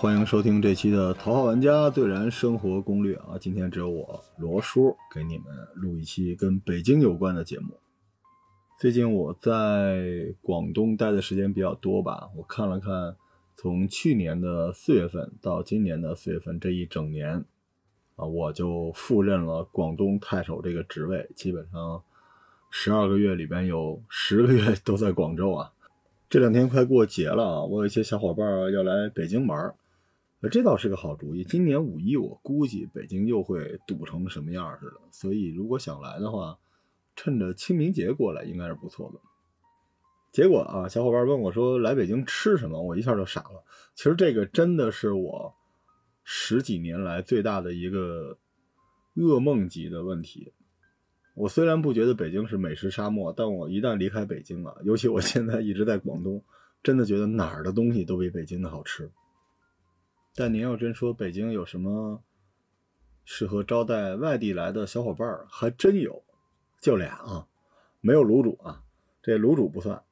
欢迎收听这期的《头号玩家最燃生活攻略》啊！今天只有我罗叔给你们录一期跟北京有关的节目。最近我在广东待的时间比较多吧，我看了看，从去年的四月份到今年的四月份这一整年，啊，我就赴任了广东太守这个职位，基本上十二个月里边有十个月都在广州啊。这两天快过节了啊，我有一些小伙伴要来北京玩。这倒是个好主意。今年五一，我估计北京又会堵成什么样似的。所以，如果想来的话，趁着清明节过来，应该是不错的。结果啊，小伙伴问我说：“来北京吃什么？”我一下就傻了。其实这个真的是我十几年来最大的一个噩梦级的问题。我虽然不觉得北京是美食沙漠，但我一旦离开北京了，尤其我现在一直在广东，真的觉得哪儿的东西都比北京的好吃。但您要真说北京有什么适合招待外地来的小伙伴儿，还真有，就俩啊，没有卤煮啊，这卤煮不算。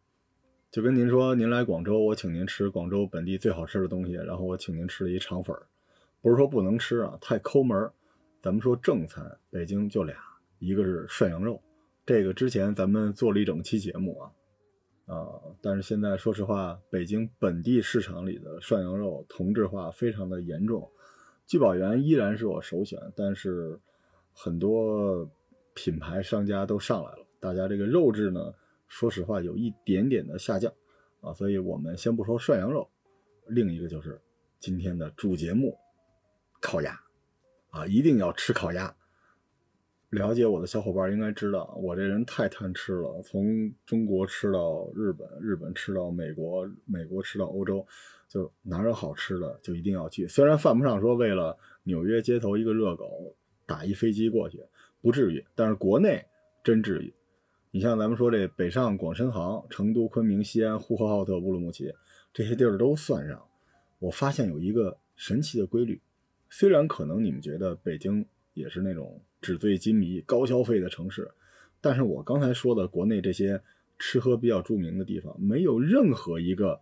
就跟您说，您来广州，我请您吃广州本地最好吃的东西，然后我请您吃了一肠粉儿，不是说不能吃啊，太抠门儿。咱们说正餐，北京就俩，一个是涮羊肉，这个之前咱们做了一整期节目啊。啊，但是现在说实话，北京本地市场里的涮羊肉同质化非常的严重，聚宝源依然是我首选，但是很多品牌商家都上来了，大家这个肉质呢，说实话有一点点的下降啊，所以我们先不说涮羊肉，另一个就是今天的主节目，烤鸭啊，一定要吃烤鸭。了解我的小伙伴应该知道，我这人太贪吃了。从中国吃到日本，日本吃到美国，美国吃到欧洲，就哪有好吃的就一定要去。虽然犯不上说为了纽约街头一个热狗打一飞机过去，不至于，但是国内真至于。你像咱们说这北上广深杭，成都、昆明、西安、呼和浩特、乌鲁木齐这些地儿都算上，我发现有一个神奇的规律。虽然可能你们觉得北京也是那种。纸醉金迷、高消费的城市，但是我刚才说的国内这些吃喝比较著名的地方，没有任何一个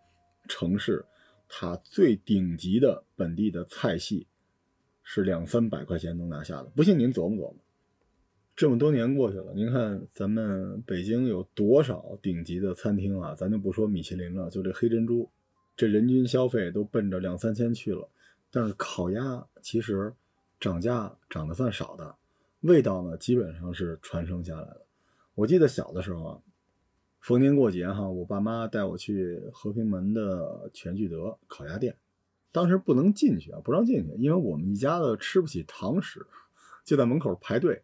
城市，它最顶级的本地的菜系是两三百块钱能拿下的。不信您琢磨琢磨。这么多年过去了，您看咱们北京有多少顶级的餐厅啊？咱就不说米其林了，就这黑珍珠，这人均消费都奔着两三千去了。但是烤鸭其实涨价涨得算少的。味道呢，基本上是传承下来的。我记得小的时候啊，逢年过节哈，我爸妈带我去和平门的全聚德烤鸭店，当时不能进去啊，不让进去，因为我们一家子吃不起堂食，就在门口排队。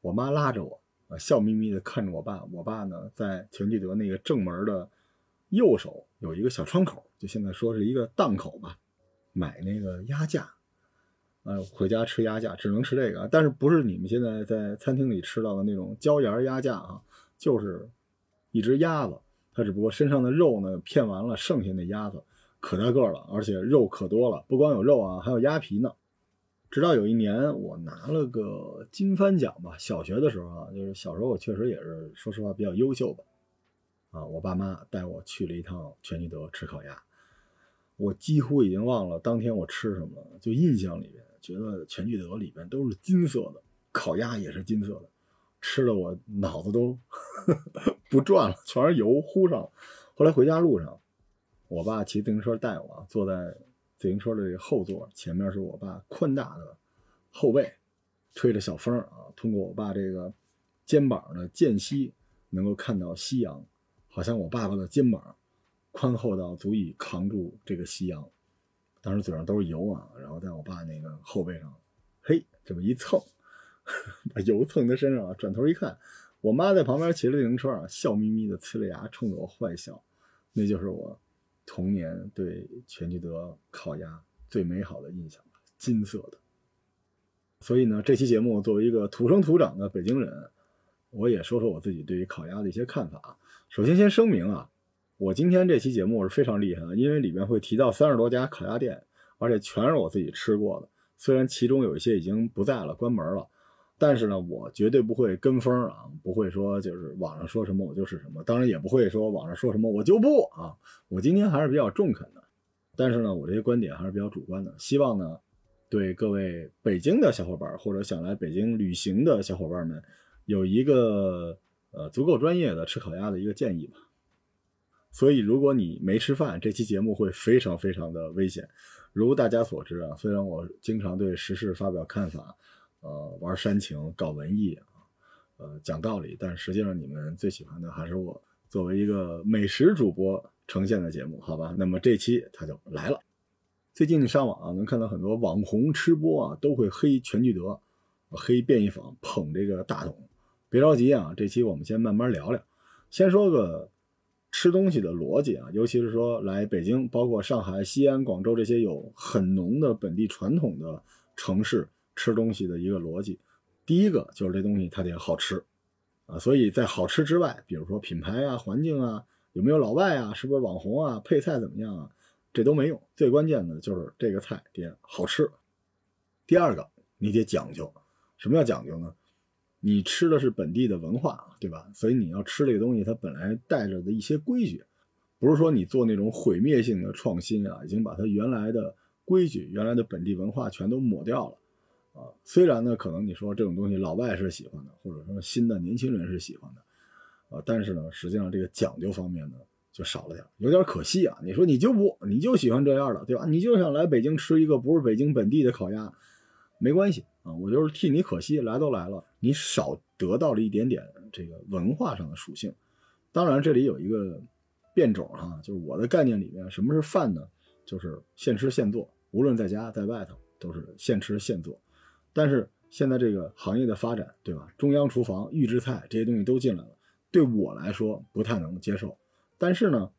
我妈拉着我啊，笑眯眯的看着我爸。我爸呢，在全聚德那个正门的右手有一个小窗口，就现在说是一个档口吧，买那个鸭架。呃，回家吃鸭架只能吃这个，但是不是你们现在在餐厅里吃到的那种椒盐鸭架啊？就是一只鸭子，它只不过身上的肉呢片完了，剩下那鸭子可大个了，而且肉可多了，不光有肉啊，还有鸭皮呢。直到有一年我拿了个金帆奖吧，小学的时候啊，就是小时候我确实也是说实话比较优秀吧。啊，我爸妈带我去了一趟全聚德吃烤鸭，我几乎已经忘了当天我吃什么了，就印象里边。觉得全聚德里边都是金色的，烤鸭也是金色的，吃的我脑子都 不转了，全是油糊上了。后来回家路上，我爸骑自行车带我，坐在自行车的这个后座，前面是我爸宽大的后背，吹着小风啊，通过我爸这个肩膀的间隙，能够看到夕阳，好像我爸爸的肩膀宽厚到足以扛住这个夕阳。当时嘴上都是油啊，然后在我爸那个后背上，嘿，这么一蹭，把油蹭他身上了。转头一看，我妈在旁边骑着自行车啊，笑眯眯的呲着牙冲着我坏笑。那就是我童年对全聚德烤鸭最美好的印象金色的。所以呢，这期节目作为一个土生土长的北京人，我也说说我自己对于烤鸭的一些看法。首先，先声明啊。我今天这期节目是非常厉害的，因为里面会提到三十多家烤鸭店，而且全是我自己吃过的。虽然其中有一些已经不在了，关门了，但是呢，我绝对不会跟风啊，不会说就是网上说什么我就是什么，当然也不会说网上说什么我就不啊。我今天还是比较中肯的，但是呢，我这些观点还是比较主观的，希望呢，对各位北京的小伙伴或者想来北京旅行的小伙伴们，有一个呃足够专业的吃烤鸭的一个建议吧。所以，如果你没吃饭，这期节目会非常非常的危险。如大家所知啊，虽然我经常对时事发表看法，呃，玩煽情、搞文艺啊，呃，讲道理，但实际上你们最喜欢的还是我作为一个美食主播呈现的节目，好吧？那么这期它就来了。最近你上网啊，能看到很多网红吃播啊，都会黑全聚德、黑便宜坊，捧这个大董。别着急啊，这期我们先慢慢聊聊，先说个。吃东西的逻辑啊，尤其是说来北京，包括上海、西安、广州这些有很浓的本地传统的城市吃东西的一个逻辑。第一个就是这东西它得好吃啊，所以在好吃之外，比如说品牌啊、环境啊、有没有老外啊、是不是网红啊、配菜怎么样啊，这都没用。最关键的就是这个菜得好吃。第二个，你得讲究。什么叫讲究呢？你吃的是本地的文化，对吧？所以你要吃这个东西，它本来带着的一些规矩，不是说你做那种毁灭性的创新啊，已经把它原来的规矩、原来的本地文化全都抹掉了啊。虽然呢，可能你说这种东西老外是喜欢的，或者说新的年轻人是喜欢的啊，但是呢，实际上这个讲究方面呢就少了点，有点可惜啊。你说你就不，你就喜欢这样的，对吧？你就想来北京吃一个不是北京本地的烤鸭。没关系啊，我就是替你可惜，来都来了，你少得到了一点点这个文化上的属性。当然，这里有一个变种哈，就是我的概念里面，什么是饭呢？就是现吃现做，无论在家在外头都是现吃现做。但是现在这个行业的发展，对吧？中央厨房、预制菜这些东西都进来了，对我来说不太能接受。但是呢，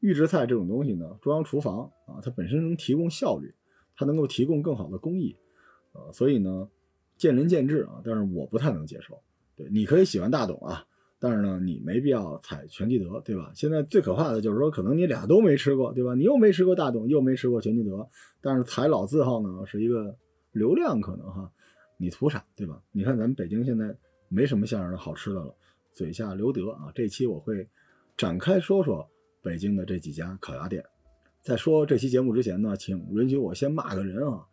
预制菜这种东西呢，中央厨房啊，它本身能提供效率，它能够提供更好的工艺。呃，所以呢，见仁见智啊，但是我不太能接受。对，你可以喜欢大董啊，但是呢，你没必要踩全聚德，对吧？现在最可怕的就是说，可能你俩都没吃过，对吧？你又没吃过大董，又没吃过全聚德，但是踩老字号呢，是一个流量可能哈，你图啥，对吧？你看咱们北京现在没什么像样的好吃的了，嘴下留德啊。这期我会展开说说北京的这几家烤鸭店。在说这期节目之前呢，请允许我先骂个人啊。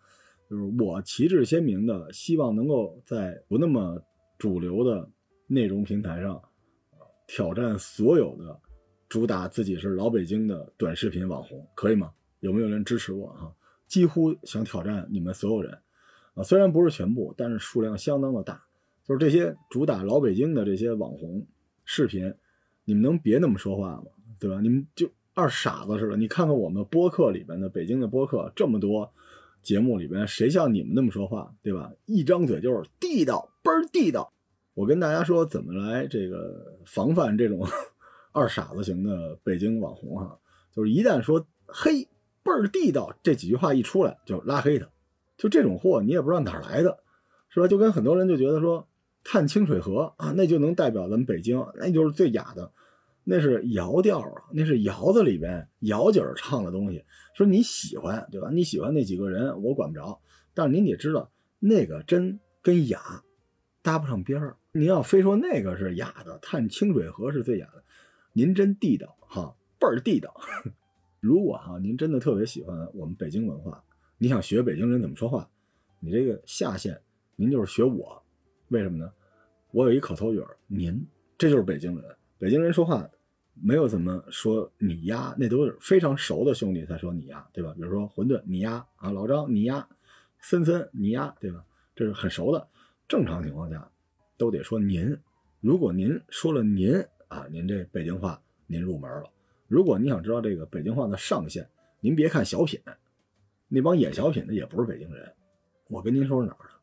就是我旗帜鲜明的，希望能够在不那么主流的内容平台上，挑战所有的主打自己是老北京的短视频网红，可以吗？有没有人支持我哈？几乎想挑战你们所有人啊！虽然不是全部，但是数量相当的大。就是这些主打老北京的这些网红视频，你们能别那么说话吗？对吧？你们就二傻子似的。你看看我们播客里边的北京的播客这么多。节目里边谁像你们那么说话，对吧？一张嘴就是地道，倍儿地道。我跟大家说怎么来这个防范这种 二傻子型的北京网红哈，就是一旦说嘿倍儿地道这几句话一出来就拉黑他，就这种货你也不知道哪来的，是吧？就跟很多人就觉得说看清水河啊，那就能代表咱们北京，那就是最雅的。那是谣调啊，那是窑子里边窑姐唱的东西。说你喜欢，对吧？你喜欢那几个人，我管不着。但是您得知道，那个真跟雅搭不上边儿。您要非说那个是雅的，探清水河是最雅的，您真地道哈，倍儿地道。如果哈您真的特别喜欢我们北京文化，你想学北京人怎么说话，你这个下线，您就是学我。为什么呢？我有一口头语儿，您这就是北京人。北京人说话。没有怎么说你丫，那都是非常熟的兄弟才说你丫，对吧？比如说馄饨你丫啊，老张你丫，森森你丫，对吧？这是很熟的。正常情况下都得说您。如果您说了您啊，您这北京话您入门了。如果你想知道这个北京话的上限，您别看小品，那帮演小品的也不是北京人。我跟您说是哪儿的？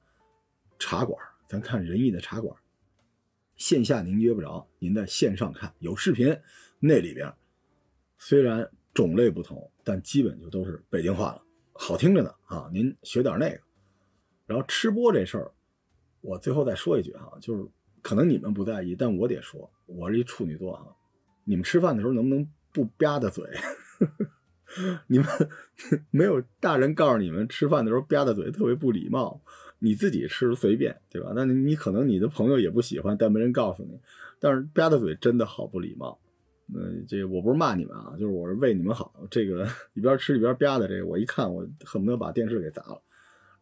茶馆，咱看仁义的茶馆。线下您约不着，您在线上看有视频。那里边虽然种类不同，但基本就都是北京话了，好听着呢啊！您学点那个。然后吃播这事儿，我最后再说一句哈，就是可能你们不在意，但我得说，我是一处女座哈。你们吃饭的时候能不能不吧嗒嘴？你们 没有大人告诉你们吃饭的时候吧嗒嘴特别不礼貌，你自己吃随便对吧？那你可能你的朋友也不喜欢，但没人告诉你。但是吧嗒嘴真的好不礼貌。呃，这我不是骂你们啊，就是我是为你们好。这个 一边吃一边吧的，这个我一看，我恨不得把电视给砸了。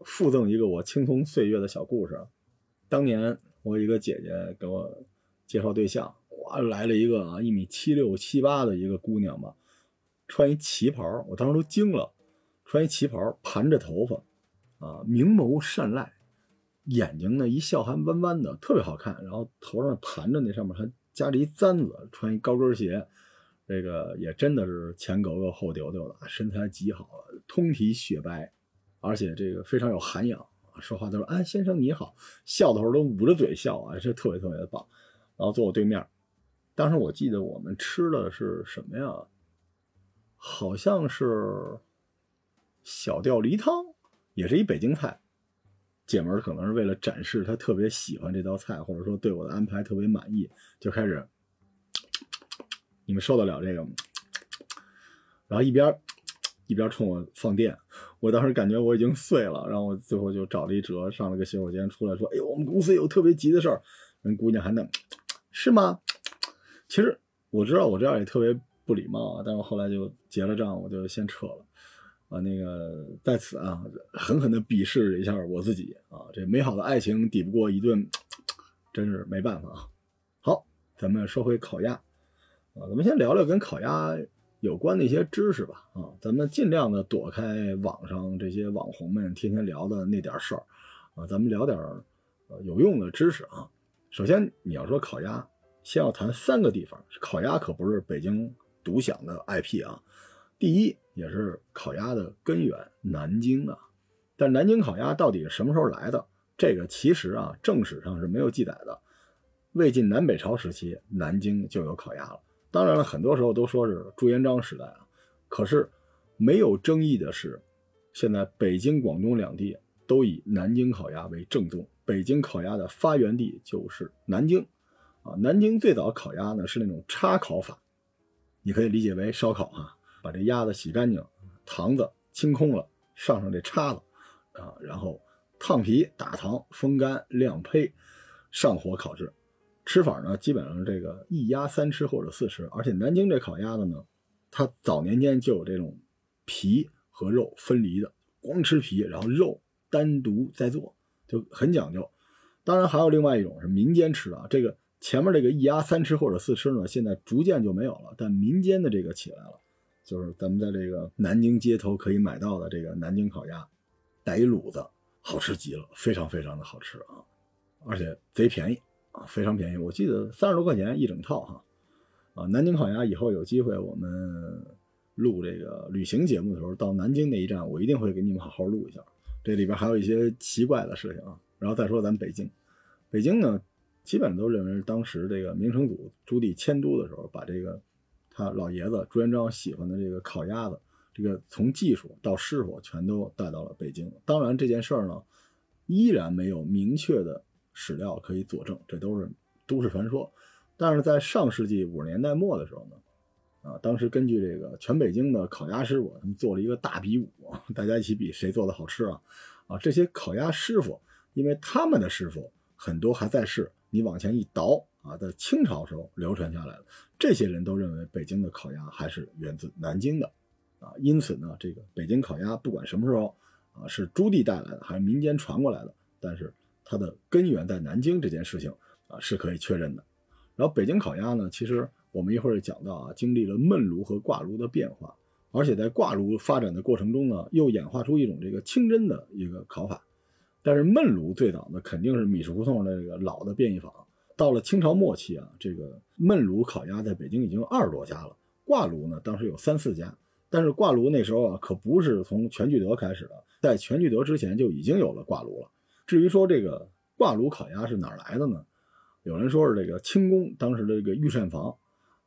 附赠一个我青葱岁月的小故事。当年我一个姐姐给我介绍对象，哇，来了一个啊一米七六七八的一个姑娘吧，穿一旗袍，我当时都惊了。穿一旗袍，盘着头发，啊，明眸善睐，眼睛呢一笑还弯弯的，特别好看。然后头上盘着那上面还夹着一簪子，穿一高跟鞋，这个也真的是前格格后丢丢的，身材极好，通体雪白。而且这个非常有涵养，说话都是“哎，先生你好”，笑的时候都捂着嘴笑啊，这特别特别的棒。然后坐我对面，当时我记得我们吃的是什么呀？好像是小吊梨汤，也是一北京菜。姐们儿可能是为了展示她特别喜欢这道菜，或者说对我的安排特别满意，就开始，你们受得了这个吗？然后一边一边冲我放电。我当时感觉我已经碎了，然后我最后就找了一折，上了个洗手间出来，说：“哎呦，我们公司有特别急的事儿。”人姑娘还能是吗？其实我知道我这样也特别不礼貌啊，但是我后来就结了账，我就先撤了。啊，那个在此啊，狠狠地鄙视一下我自己啊，这美好的爱情抵不过一顿，真是没办法啊。好，咱们说回烤鸭啊，咱们先聊聊跟烤鸭。有关的一些知识吧，啊，咱们尽量的躲开网上这些网红们天天聊的那点事儿，啊，咱们聊点呃有用的知识啊。首先你要说烤鸭，先要谈三个地方，烤鸭可不是北京独享的 IP 啊。第一，也是烤鸭的根源，南京啊。但南京烤鸭到底是什么时候来的？这个其实啊，正史上是没有记载的。魏晋南北朝时期，南京就有烤鸭了。当然了，很多时候都说是朱元璋时代啊，可是没有争议的是，现在北京、广东两地都以南京烤鸭为正宗。北京烤鸭的发源地就是南京，啊，南京最早烤鸭呢是那种叉烤法，你可以理解为烧烤哈，把这鸭子洗干净，膛子清空了，上上这叉子，啊，然后烫皮、打糖、风干、晾胚，上火烤制。吃法呢，基本上这个一鸭三吃或者四吃，而且南京这烤鸭子呢，它早年间就有这种皮和肉分离的，光吃皮，然后肉单独再做，就很讲究。当然还有另外一种是民间吃的，这个前面这个一鸭三吃或者四吃呢，现在逐渐就没有了，但民间的这个起来了，就是咱们在这个南京街头可以买到的这个南京烤鸭，带一卤子，好吃极了，非常非常的好吃啊，而且贼便宜。啊，非常便宜，我记得三十多块钱一整套哈。啊，南京烤鸭以后有机会我们录这个旅行节目的时候，到南京那一站，我一定会给你们好好录一下。这里边还有一些奇怪的事情啊。然后再说咱北京，北京呢，基本都认为是当时这个明成祖朱棣迁都的时候，把这个他老爷子朱元璋喜欢的这个烤鸭子，这个从技术到师傅全都带到了北京。当然这件事儿呢，依然没有明确的。史料可以佐证，这都是都市传说。但是在上世纪五十年代末的时候呢，啊，当时根据这个全北京的烤鸭师傅，他们做了一个大比武，大家一起比谁做的好吃啊！啊，这些烤鸭师傅，因为他们的师傅很多还在世，你往前一倒啊，在清朝时候流传下来的，这些人都认为北京的烤鸭还是源自南京的，啊，因此呢，这个北京烤鸭不管什么时候啊，是朱棣带来的还是民间传过来的，但是。它的根源在南京这件事情啊是可以确认的。然后北京烤鸭呢，其实我们一会儿讲到啊，经历了焖炉和挂炉的变化，而且在挂炉发展的过程中呢，又演化出一种这个清真的一个烤法。但是焖炉最早呢，肯定是米市胡同的这个老的便宜坊。到了清朝末期啊，这个焖炉烤鸭在北京已经有二十多家了，挂炉呢当时有三四家。但是挂炉那时候啊，可不是从全聚德开始的，在全聚德之前就已经有了挂炉了。至于说这个挂炉烤鸭是哪来的呢？有人说是这个清宫当时的这个御膳房，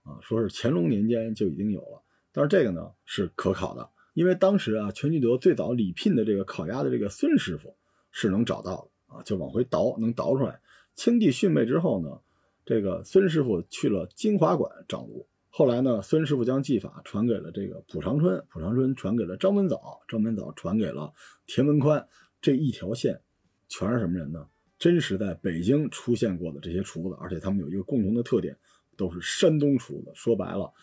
啊，说是乾隆年间就已经有了。但是这个呢是可考的，因为当时啊全聚德最早礼聘的这个烤鸭的这个孙师傅是能找到的啊，就往回倒能倒出来。清帝逊位之后呢，这个孙师傅去了金华馆掌炉，后来呢孙师傅将技法传给了这个蒲长春，蒲长春传给了张文藻，张文藻传给了田文宽，这一条线。全是什么人呢？真实在北京出现过的这些厨子，而且他们有一个共同的特点，都是山东厨子。说白了，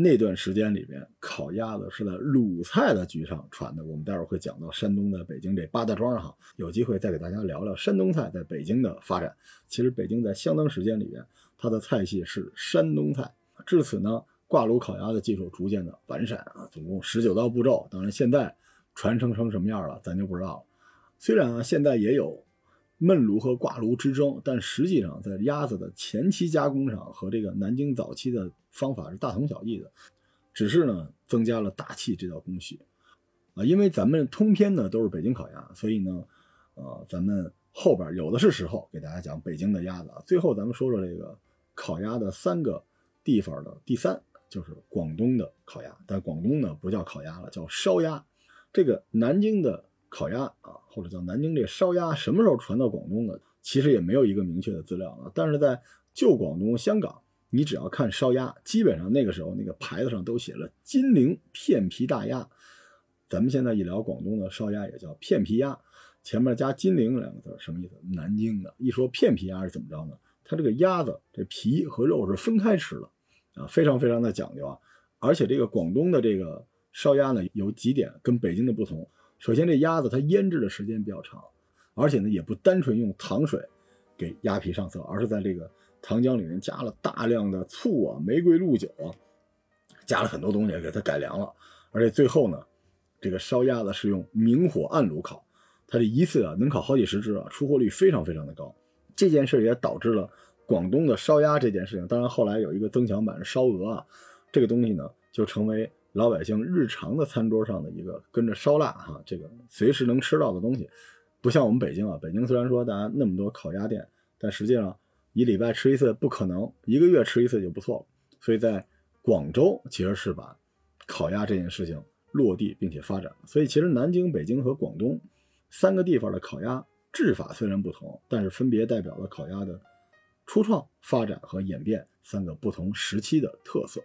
那段时间里面，烤鸭子是在鲁菜的局上传的。我们待会儿会讲到山东在北京这八大庄哈，有机会再给大家聊聊山东菜在北京的发展。其实北京在相当时间里面，它的菜系是山东菜。至此呢，挂炉烤鸭的技术逐渐的完善啊，总共十九道步骤。当然现在传承成什么样了，咱就不知道了。虽然啊，现在也有。焖炉和挂炉之争，但实际上在鸭子的前期加工上和这个南京早期的方法是大同小异的，只是呢增加了大气这道工序啊。因为咱们通篇呢都是北京烤鸭，所以呢，呃，咱们后边有的是时候给大家讲北京的鸭子啊。最后咱们说说这个烤鸭的三个地方的第三就是广东的烤鸭，但广东呢不叫烤鸭了，叫烧鸭。这个南京的。烤鸭啊，或者叫南京这烧鸭，什么时候传到广东的？其实也没有一个明确的资料啊。但是在旧广东、香港，你只要看烧鸭，基本上那个时候那个牌子上都写了“金陵片皮大鸭”。咱们现在一聊广东的烧鸭，也叫片皮鸭，前面加“金陵”两个字，什么意思？南京的。一说片皮鸭是怎么着呢？它这个鸭子这皮和肉是分开吃的啊，非常非常的讲究啊。而且这个广东的这个烧鸭呢，有几点跟北京的不同。首先，这鸭子它腌制的时间比较长，而且呢，也不单纯用糖水给鸭皮上色，而是在这个糖浆里面加了大量的醋啊、玫瑰露酒啊，加了很多东西给它改良了。而且最后呢，这个烧鸭子是用明火暗炉烤，它这一次啊能烤好几十只啊，出货率非常非常的高。这件事也导致了广东的烧鸭这件事情，当然后来有一个增强版烧鹅啊，这个东西呢就成为。老百姓日常的餐桌上的一个跟着烧腊哈，这个随时能吃到的东西，不像我们北京啊。北京虽然说大家那么多烤鸭店，但实际上一礼拜吃一次不可能，一个月吃一次就不错了。所以在广州其实是把烤鸭这件事情落地并且发展。所以其实南京、北京和广东三个地方的烤鸭制法虽然不同，但是分别代表了烤鸭的初创、发展和演变三个不同时期的特色。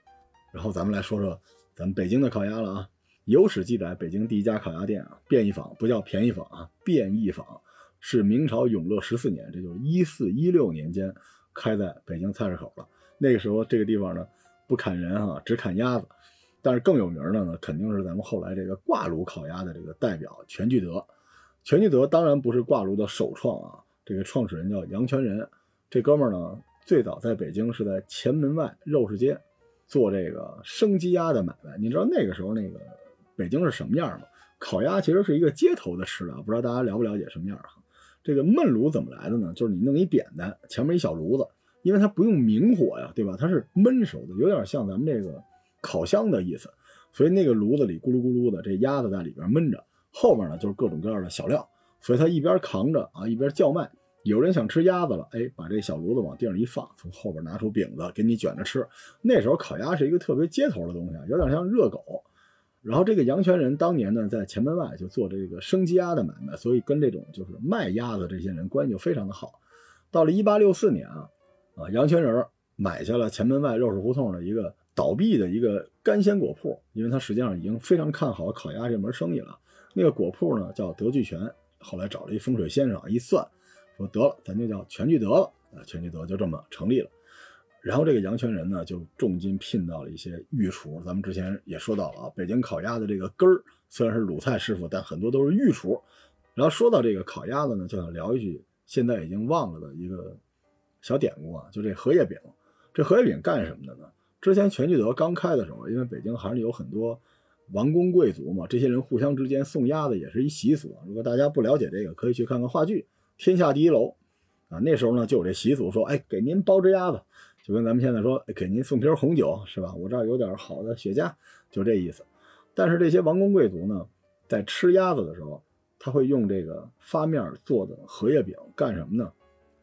然后咱们来说说。咱们北京的烤鸭了啊！有史记载，北京第一家烤鸭店啊，便宜坊不叫便宜坊啊，便宜坊是明朝永乐十四年，这就是一四一六年间开在北京菜市口了。那个时候这个地方呢，不砍人哈，只砍鸭子。但是更有名的呢，肯定是咱们后来这个挂炉烤鸭的这个代表全聚德。全聚德当然不是挂炉的首创啊，这个创始人叫杨全仁。这哥们儿呢，最早在北京是在前门外肉市街。做这个生鸡鸭的买卖，你知道那个时候那个北京是什么样吗？烤鸭其实是一个街头的吃的，不知道大家了不了解什么样哈？这个焖炉怎么来的呢？就是你弄一扁担，前面一小炉子，因为它不用明火呀，对吧？它是焖熟的，有点像咱们这个烤箱的意思，所以那个炉子里咕噜咕噜的，这鸭子在里边焖着，后面呢就是各种各样的小料，所以它一边扛着啊，一边叫卖。有人想吃鸭子了，哎，把这小炉子往地上一放，从后边拿出饼子给你卷着吃。那时候烤鸭是一个特别街头的东西啊，有点像热狗。然后这个杨全仁当年呢，在前门外就做这个生鸡鸭的买卖，所以跟这种就是卖鸭子这些人关系就非常的好。到了一八六四年啊，啊，杨全仁买下了前门外肉市胡同的一个倒闭的一个干鲜果铺，因为他实际上已经非常看好烤鸭这门生意了。那个果铺呢叫德聚全，后来找了一风水先生一算。说得了，咱就叫全聚德了啊！全聚德就这么成立了。然后这个杨全仁呢，就重金聘到了一些御厨。咱们之前也说到了啊，北京烤鸭的这个根儿虽然是鲁菜师傅，但很多都是御厨。然后说到这个烤鸭子呢，就想聊一句现在已经忘了的一个小典故啊，就这荷叶饼。这荷叶饼干什么的呢？之前全聚德刚开的时候，因为北京还是有很多王公贵族嘛，这些人互相之间送鸭子也是一习俗。如果大家不了解这个，可以去看看话剧。天下第一楼，啊，那时候呢就有这习俗，说，哎，给您包只鸭子，就跟咱们现在说，给您送瓶红酒，是吧？我这儿有点好的雪茄，就这意思。但是这些王公贵族呢，在吃鸭子的时候，他会用这个发面做的荷叶饼干什么呢？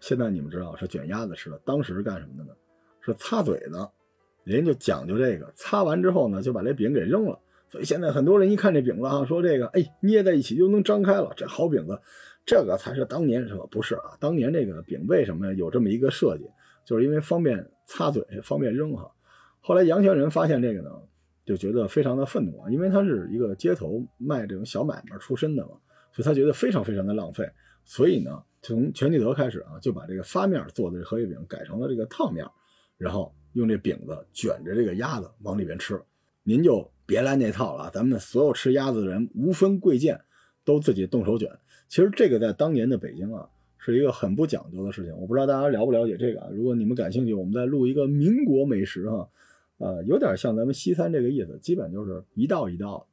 现在你们知道是卷鸭子吃的，当时是干什么的呢？是擦嘴的，人家就讲究这个，擦完之后呢，就把这饼给扔了。所以现在很多人一看这饼子啊，说这个，哎，捏在一起就能张开了，这好饼子。这个才是当年什么？不是啊，当年这个饼为什么有这么一个设计？就是因为方便擦嘴，方便扔哈。后来杨全仁发现这个呢，就觉得非常的愤怒啊，因为他是一个街头卖这种小买卖出身的嘛，所以他觉得非常非常的浪费。所以呢，从全聚德开始啊，就把这个发面做的荷叶饼改成了这个烫面，然后用这饼子卷着这个鸭子往里边吃。您就别来那套了，咱们所有吃鸭子的人无分贵贱，都自己动手卷。其实这个在当年的北京啊，是一个很不讲究的事情。我不知道大家了不了解这个啊？如果你们感兴趣，我们再录一个民国美食哈，呃，有点像咱们西餐这个意思，基本就是一道一道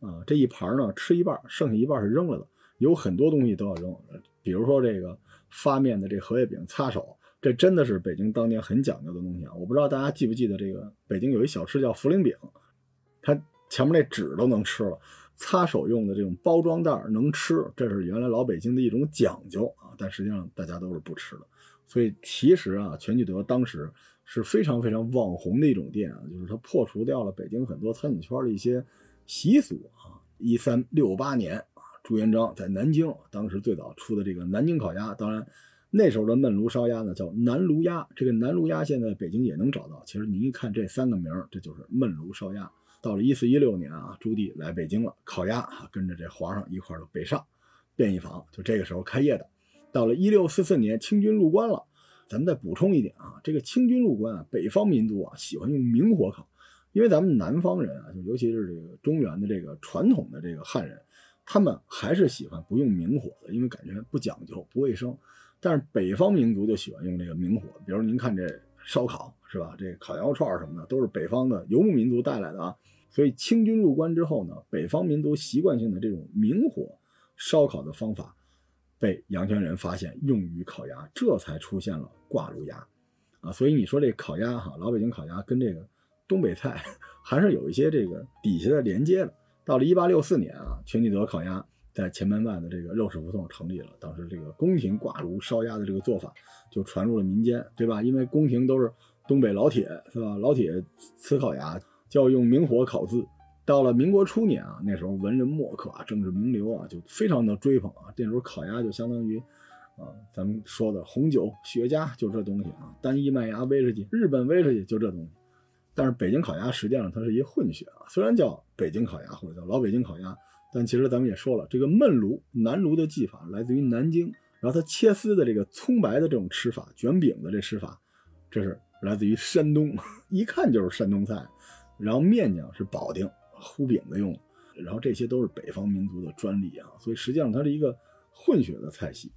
啊，这一盘呢吃一半，剩下一半是扔了的。有很多东西都要扔，比如说这个发面的这荷叶饼擦手，这真的是北京当年很讲究的东西啊。我不知道大家记不记得这个北京有一小吃叫茯苓饼。它前面那纸都能吃了，擦手用的这种包装袋能吃，这是原来老北京的一种讲究啊。但实际上大家都是不吃的，所以其实啊，全聚德当时是非常非常网红的一种店啊，就是它破除掉了北京很多餐饮圈的一些习俗啊。一三六八年啊，朱元璋在南京当时最早出的这个南京烤鸭，当然那时候的焖炉烧鸭呢叫南炉鸭，这个南炉鸭现在北京也能找到。其实您一看这三个名儿，这就是焖炉烧鸭。到了一四一六年啊，朱棣来北京了，烤鸭啊跟着这皇上一块儿北上，便宜坊就这个时候开业的。到了一六四四年，清军入关了，咱们再补充一点啊，这个清军入关啊，北方民族啊喜欢用明火烤，因为咱们南方人啊，就尤其是这个中原的这个传统的这个汉人，他们还是喜欢不用明火的，因为感觉不讲究、不卫生。但是北方民族就喜欢用这个明火，比如您看这烧烤是吧？这烤羊肉串什么的都是北方的游牧民族带来的啊。所以清军入关之后呢，北方民族习惯性的这种明火烧烤的方法被阳泉人发现，用于烤鸭，这才出现了挂炉鸭啊。所以你说这烤鸭哈，老北京烤鸭跟这个东北菜 还是有一些这个底下的连接的。到了一八六四年啊，全聚德烤鸭在前门外的这个肉食胡同成立了，当时这个宫廷挂炉烧鸭的这个做法就传入了民间，对吧？因为宫廷都是东北老铁，是吧？老铁吃烤鸭。要用明火烤制。到了民国初年啊，那时候文人墨客啊、政治名流啊，就非常的追捧啊。这时候烤鸭就相当于，啊，咱们说的红酒、雪茄，就这东西啊。单一麦芽威士忌、日本威士忌，就这东西。但是北京烤鸭实际上它是一混血啊，虽然叫北京烤鸭或者叫老北京烤鸭，但其实咱们也说了，这个焖炉、南炉的技法来自于南京，然后它切丝的这个葱白的这种吃法、卷饼的这吃法，这是来自于山东，一看就是山东菜。然后面酱是保定糊饼子用的，然后这些都是北方民族的专利啊，所以实际上它是一个混血的菜系。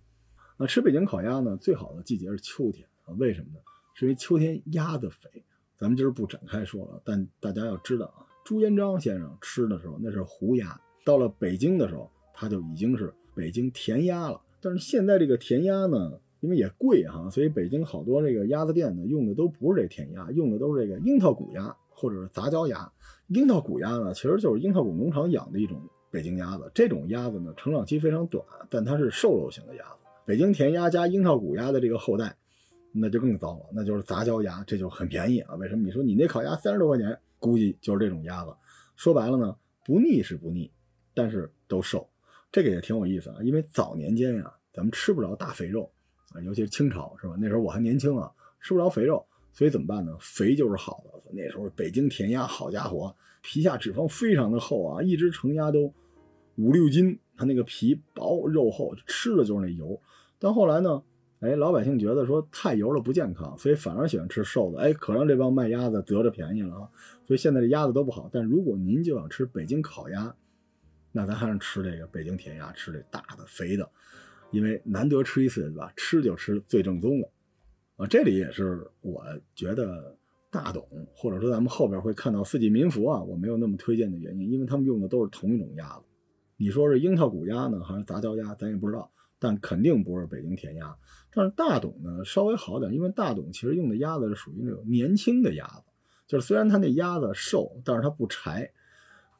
那吃北京烤鸭呢，最好的季节是秋天啊，为什么呢？是因为秋天鸭子肥。咱们今儿不展开说了，但大家要知道啊，朱元璋先生吃的时候那是胡鸭，到了北京的时候，它就已经是北京甜鸭了。但是现在这个甜鸭呢，因为也贵哈，所以北京好多这个鸭子店呢用的都不是这甜鸭，用的都是这个樱桃谷鸭。或者是杂交鸭，樱桃谷鸭呢，其实就是樱桃谷农场养的一种北京鸭子。这种鸭子呢，成长期非常短，但它是瘦肉型的鸭子。北京甜鸭加樱桃谷鸭的这个后代，那就更糟了，那就是杂交鸭，这就很便宜啊。为什么？你说你那烤鸭三十多块钱，估计就是这种鸭子。说白了呢，不腻是不腻，但是都瘦。这个也挺有意思啊，因为早年间呀，咱们吃不着大肥肉啊，尤其是清朝是吧？那时候我还年轻啊，吃不着肥肉。所以怎么办呢？肥就是好的。那时候北京甜鸭，好家伙，皮下脂肪非常的厚啊，一只成鸭都五六斤。它那个皮薄肉厚，吃的就是那油。但后来呢，哎，老百姓觉得说太油了不健康，所以反而喜欢吃瘦的。哎，可让这帮卖鸭子得着便宜了啊！所以现在这鸭子都不好。但如果您就想吃北京烤鸭，那咱还是吃这个北京甜鸭，吃这大的肥的，因为难得吃一次，对吧？吃就吃最正宗的。啊，这里也是我觉得大董，或者说咱们后边会看到四季民福啊，我没有那么推荐的原因，因为他们用的都是同一种鸭子。你说是樱桃谷鸭呢，还是杂交鸭，咱也不知道，但肯定不是北京填鸭。但是大董呢稍微好点，因为大董其实用的鸭子是属于那种年轻的鸭子，就是虽然它那鸭子瘦，但是它不柴。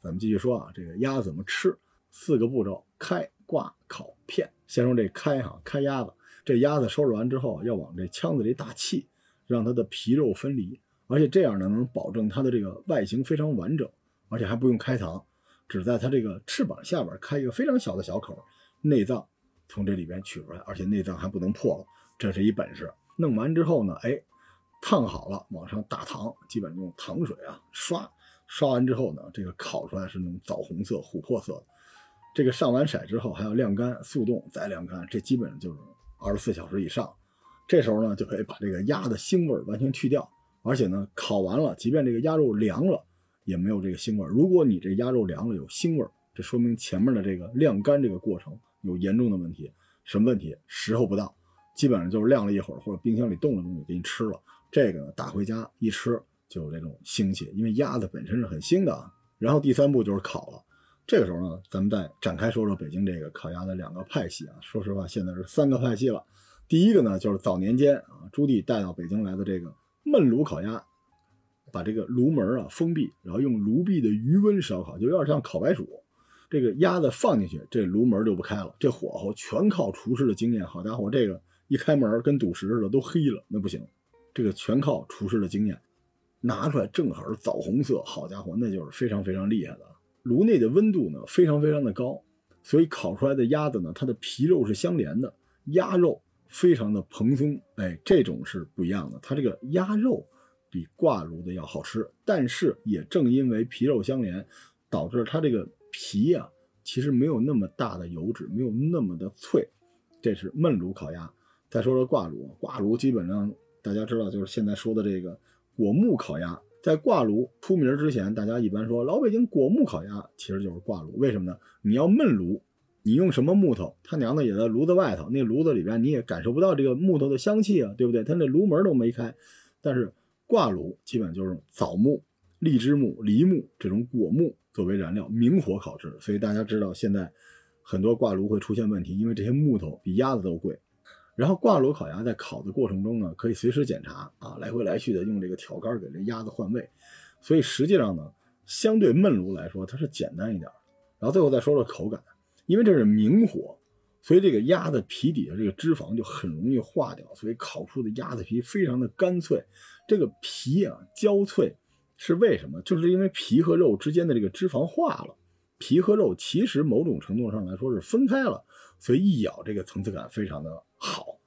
咱们继续说啊，这个鸭子怎么吃？四个步骤：开、挂、烤、片。先说这开哈，开鸭子。这鸭子收拾完之后，要往这腔子里打气，让它的皮肉分离，而且这样呢，能保证它的这个外形非常完整，而且还不用开膛，只在它这个翅膀下边开一个非常小的小口，内脏从这里边取出来，而且内脏还不能破了，这是一本事。弄完之后呢，哎，烫好了，往上打糖，基本用糖水啊刷，刷完之后呢，这个烤出来是那种枣红色、琥珀色的。这个上完色之后还要晾干、速冻再晾干，这基本上就是。二十四小时以上，这时候呢就可以把这个鸭的腥味完全去掉，而且呢，烤完了，即便这个鸭肉凉了，也没有这个腥味。如果你这鸭肉凉了有腥味，这说明前面的这个晾干这个过程有严重的问题。什么问题？时候不到，基本上就是晾了一会儿，或者冰箱里冻了东西给你吃了。这个呢，打回家一吃就有这种腥气，因为鸭子本身是很腥的啊。然后第三步就是烤了。这个时候呢，咱们再展开说说北京这个烤鸭的两个派系啊。说实话，现在是三个派系了。第一个呢，就是早年间啊，朱棣带到北京来的这个焖炉烤鸭，把这个炉门啊封闭，然后用炉壁的余温烧烤，就有点像烤白薯。这个鸭子放进去，这炉门就不开了，这火候全靠厨师的经验。好家伙，这个一开门跟赌石似的，都黑了，那不行。这个全靠厨师的经验，拿出来正好是枣红色，好家伙，那就是非常非常厉害的。炉内的温度呢非常非常的高，所以烤出来的鸭子呢，它的皮肉是相连的，鸭肉非常的蓬松，哎，这种是不一样的。它这个鸭肉比挂炉的要好吃，但是也正因为皮肉相连，导致它这个。皮呀，其实没有那么大的油脂，没有那么的脆。这是焖炉烤鸭。再说说挂炉，挂炉基本上大家知道，就是现在说的这个果木烤鸭。在挂炉出名之前，大家一般说老北京果木烤鸭，其实就是挂炉。为什么呢？你要焖炉，你用什么木头？他娘的也在炉子外头，那炉子里边你也感受不到这个木头的香气啊，对不对？它那炉门都没开。但是挂炉基本就是枣木、荔枝木、梨木这种果木。作为燃料，明火烤制，所以大家知道现在很多挂炉会出现问题，因为这些木头比鸭子都贵。然后挂炉烤鸭在烤的过程中呢，可以随时检查啊，来回来去的用这个挑杆给这鸭子换位。所以实际上呢，相对焖炉来说，它是简单一点。然后最后再说说口感，因为这是明火，所以这个鸭子皮底下这个脂肪就很容易化掉，所以烤出的鸭子皮非常的干脆，这个皮啊焦脆。是为什么？就是因为皮和肉之间的这个脂肪化了，皮和肉其实某种程度上来说是分开了，所以一咬这个层次感非常的好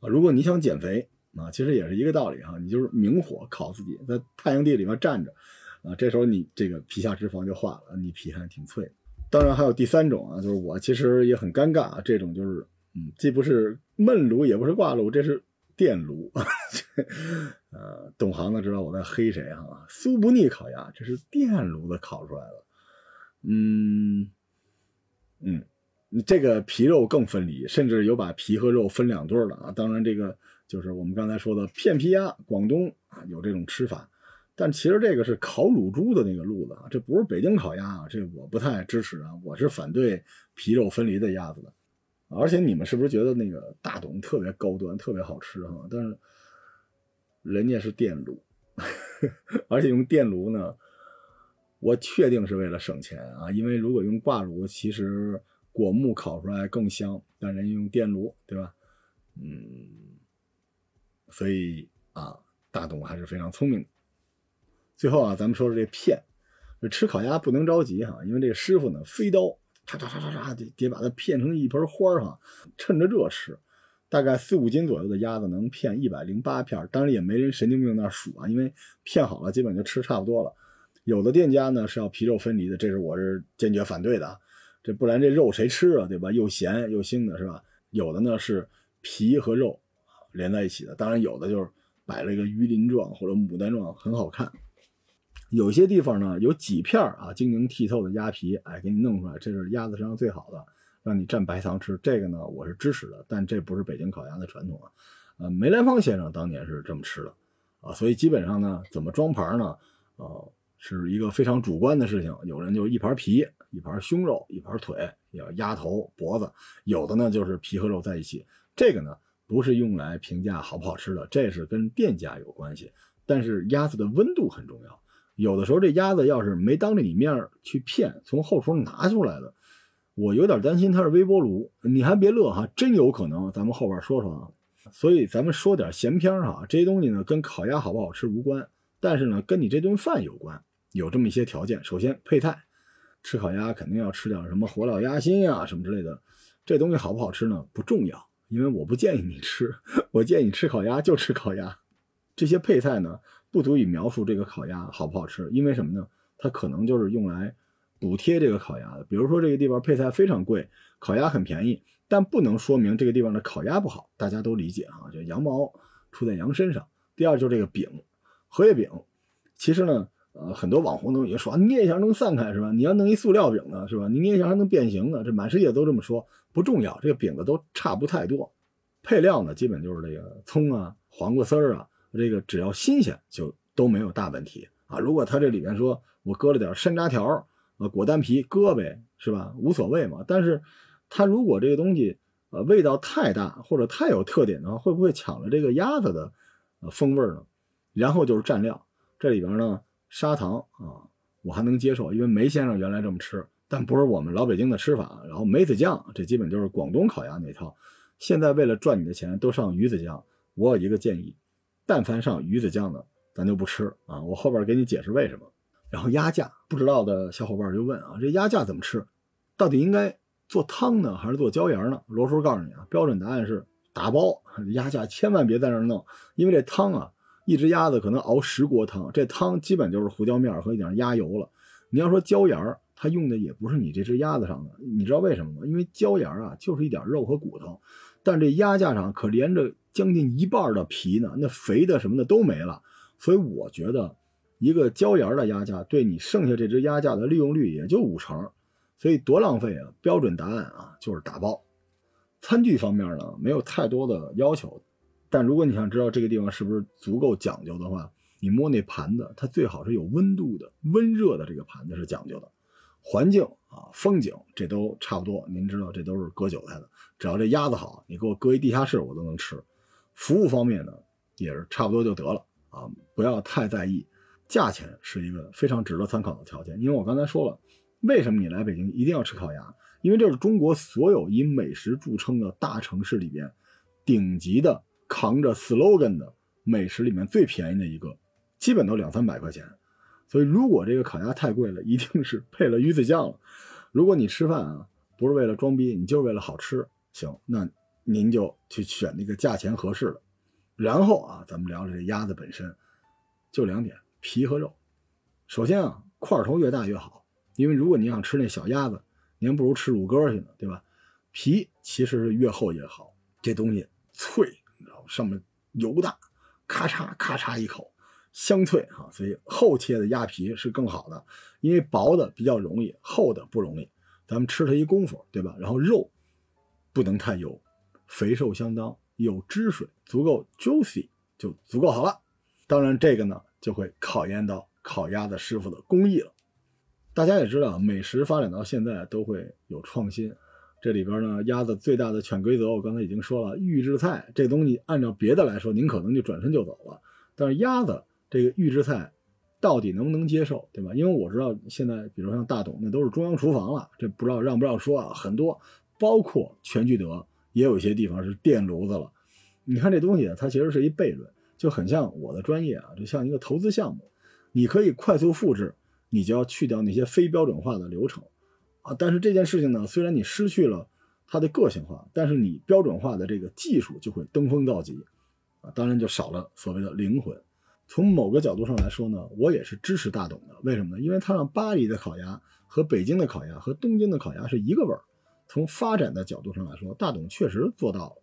啊。如果你想减肥啊，其实也是一个道理哈，你就是明火烤自己，在太阳地里面站着啊，这时候你这个皮下脂肪就化了，你皮还挺脆。当然还有第三种啊，就是我其实也很尴尬啊，这种就是嗯，既不是焖炉，也不是挂炉，这是。电炉，呃，懂行的知道我在黑谁哈？苏不腻烤鸭，这是电炉子烤出来的。嗯嗯，这个皮肉更分离，甚至有把皮和肉分两对的啊。当然，这个就是我们刚才说的片皮鸭，广东啊有这种吃法。但其实这个是烤乳猪的那个路子啊，这不是北京烤鸭啊，这我不太支持啊，我是反对皮肉分离的鸭子的。而且你们是不是觉得那个大董特别高端、特别好吃哈？但是人家是电炉，而且用电炉呢，我确定是为了省钱啊。因为如果用挂炉，其实果木烤出来更香，但人用电炉，对吧？嗯，所以啊，大董还是非常聪明的。最后啊，咱们说说这片，吃烤鸭不能着急哈，因为这个师傅呢，飞刀。嚓嚓嚓嚓嚓，得把它片成一盆花儿哈，趁着热吃。大概四五斤左右的鸭子能片一百零八片，当然也没人神经病那数啊，因为片好了基本就吃差不多了。有的店家呢是要皮肉分离的，这是我是坚决反对的啊，这不然这肉谁吃啊，对吧？又咸又腥的是吧？有的呢是皮和肉连在一起的，当然有的就是摆了一个鱼鳞状或者牡丹状，很好看。有些地方呢，有几片啊晶莹剔透的鸭皮，哎，给你弄出来，这是鸭子身上最好的，让你蘸白糖吃。这个呢，我是支持的，但这不是北京烤鸭的传统啊。呃，梅兰芳先生当年是这么吃的啊，所以基本上呢，怎么装盘呢？呃，是一个非常主观的事情。有人就一盘皮，一盘胸肉，一盘腿，要鸭头、脖子；有的呢就是皮和肉在一起。这个呢，不是用来评价好不好吃的，这是跟店家有关系。但是鸭子的温度很重要。有的时候这鸭子要是没当着你面去片，从后厨拿出来的，我有点担心它是微波炉。你还别乐哈，真有可能。咱们后边说说啊。所以咱们说点闲篇哈，这些东西呢跟烤鸭好不好吃无关，但是呢跟你这顿饭有关。有这么一些条件，首先配菜，吃烤鸭肯定要吃点什么火燎鸭心啊什么之类的。这东西好不好吃呢不重要，因为我不建议你吃，我建议你吃烤鸭就吃烤鸭。这些配菜呢？不足以描述这个烤鸭好不好吃，因为什么呢？它可能就是用来补贴这个烤鸭的。比如说这个地方配菜非常贵，烤鸭很便宜，但不能说明这个地方的烤鸭不好。大家都理解啊，就羊毛出在羊身上。第二就是这个饼，荷叶饼，其实呢，呃，很多网红都已经说捏一下能散开是吧？你要弄一塑料饼呢是吧？你捏一下还能变形呢，这满世界都这么说，不重要，这个饼子都差不太多。配料呢，基本就是这个葱啊、黄瓜丝儿啊，这个只要新鲜就都没有大问题啊。如果它这里面说我搁了点山楂条，呃，果丹皮搁呗，是吧？无所谓嘛。但是它如果这个东西呃味道太大或者太有特点的话，会不会抢了这个鸭子的呃风味呢？然后就是蘸料，这里边呢砂糖啊，我还能接受，因为梅先生原来这么吃，但不是我们老北京的吃法。然后梅子酱，这基本就是广东烤鸭那套。现在为了赚你的钱，都上鱼子酱。我有一个建议，但凡上鱼子酱的，咱就不吃啊。我后边给你解释为什么。然后鸭架，不知道的小伙伴就问啊，这鸭架怎么吃？到底应该做汤呢，还是做椒盐呢？罗叔告诉你啊，标准答案是打包。鸭架千万别在那儿弄，因为这汤啊，一只鸭子可能熬十锅汤，这汤基本就是胡椒面和一点鸭油了。你要说椒盐，它用的也不是你这只鸭子上的，你知道为什么吗？因为椒盐啊，就是一点肉和骨头。但这鸭架上可连着将近一半的皮呢，那肥的什么的都没了，所以我觉得一个椒盐的鸭架对你剩下这只鸭架的利用率也就五成，所以多浪费啊！标准答案啊就是打包。餐具方面呢没有太多的要求，但如果你想知道这个地方是不是足够讲究的话，你摸那盘子，它最好是有温度的、温热的这个盘子是讲究的。环境啊，风景这都差不多。您知道，这都是割韭菜的。只要这鸭子好，你给我搁一地下室，我都能吃。服务方面呢，也是差不多就得了啊，不要太在意。价钱是一个非常值得参考的条件，因为我刚才说了，为什么你来北京一定要吃烤鸭？因为这是中国所有以美食著称的大城市里边，顶级的扛着 slogan 的美食里面最便宜的一个，基本都两三百块钱。所以，如果这个烤鸭太贵了，一定是配了鱼子酱了。如果你吃饭啊，不是为了装逼，你就是为了好吃，行，那您就去选那个价钱合适的。然后啊，咱们聊聊这鸭子本身，就两点：皮和肉。首先啊，块头越大越好，因为如果你想吃那小鸭子，您不如吃乳鸽去呢，对吧？皮其实是越厚越好，这东西脆，上面油大，咔嚓咔嚓一口。香脆哈，所以厚切的鸭皮是更好的，因为薄的比较容易，厚的不容易。咱们吃它一功夫，对吧？然后肉不能太油，肥瘦相当，有汁水，足够 juicy 就足够好了。当然，这个呢就会考验到烤鸭的师傅的工艺了。大家也知道，美食发展到现在都会有创新。这里边呢，鸭子最大的潜规则，我刚才已经说了，预制菜这东西，按照别的来说，您可能就转身就走了，但是鸭子。这个预制菜到底能不能接受，对吧？因为我知道现在，比如像大董，那都是中央厨房了，这不知道让不让说啊？很多，包括全聚德，也有一些地方是电炉子了。你看这东西，它其实是一悖论，就很像我的专业啊，就像一个投资项目，你可以快速复制，你就要去掉那些非标准化的流程但是这件事情呢，虽然你失去了它的个性化，但是你标准化的这个技术就会登峰造极啊，当然就少了所谓的灵魂。从某个角度上来说呢，我也是支持大董的。为什么呢？因为他让巴黎的烤鸭和北京的烤鸭和东京的烤鸭是一个味儿。从发展的角度上来说，大董确实做到了。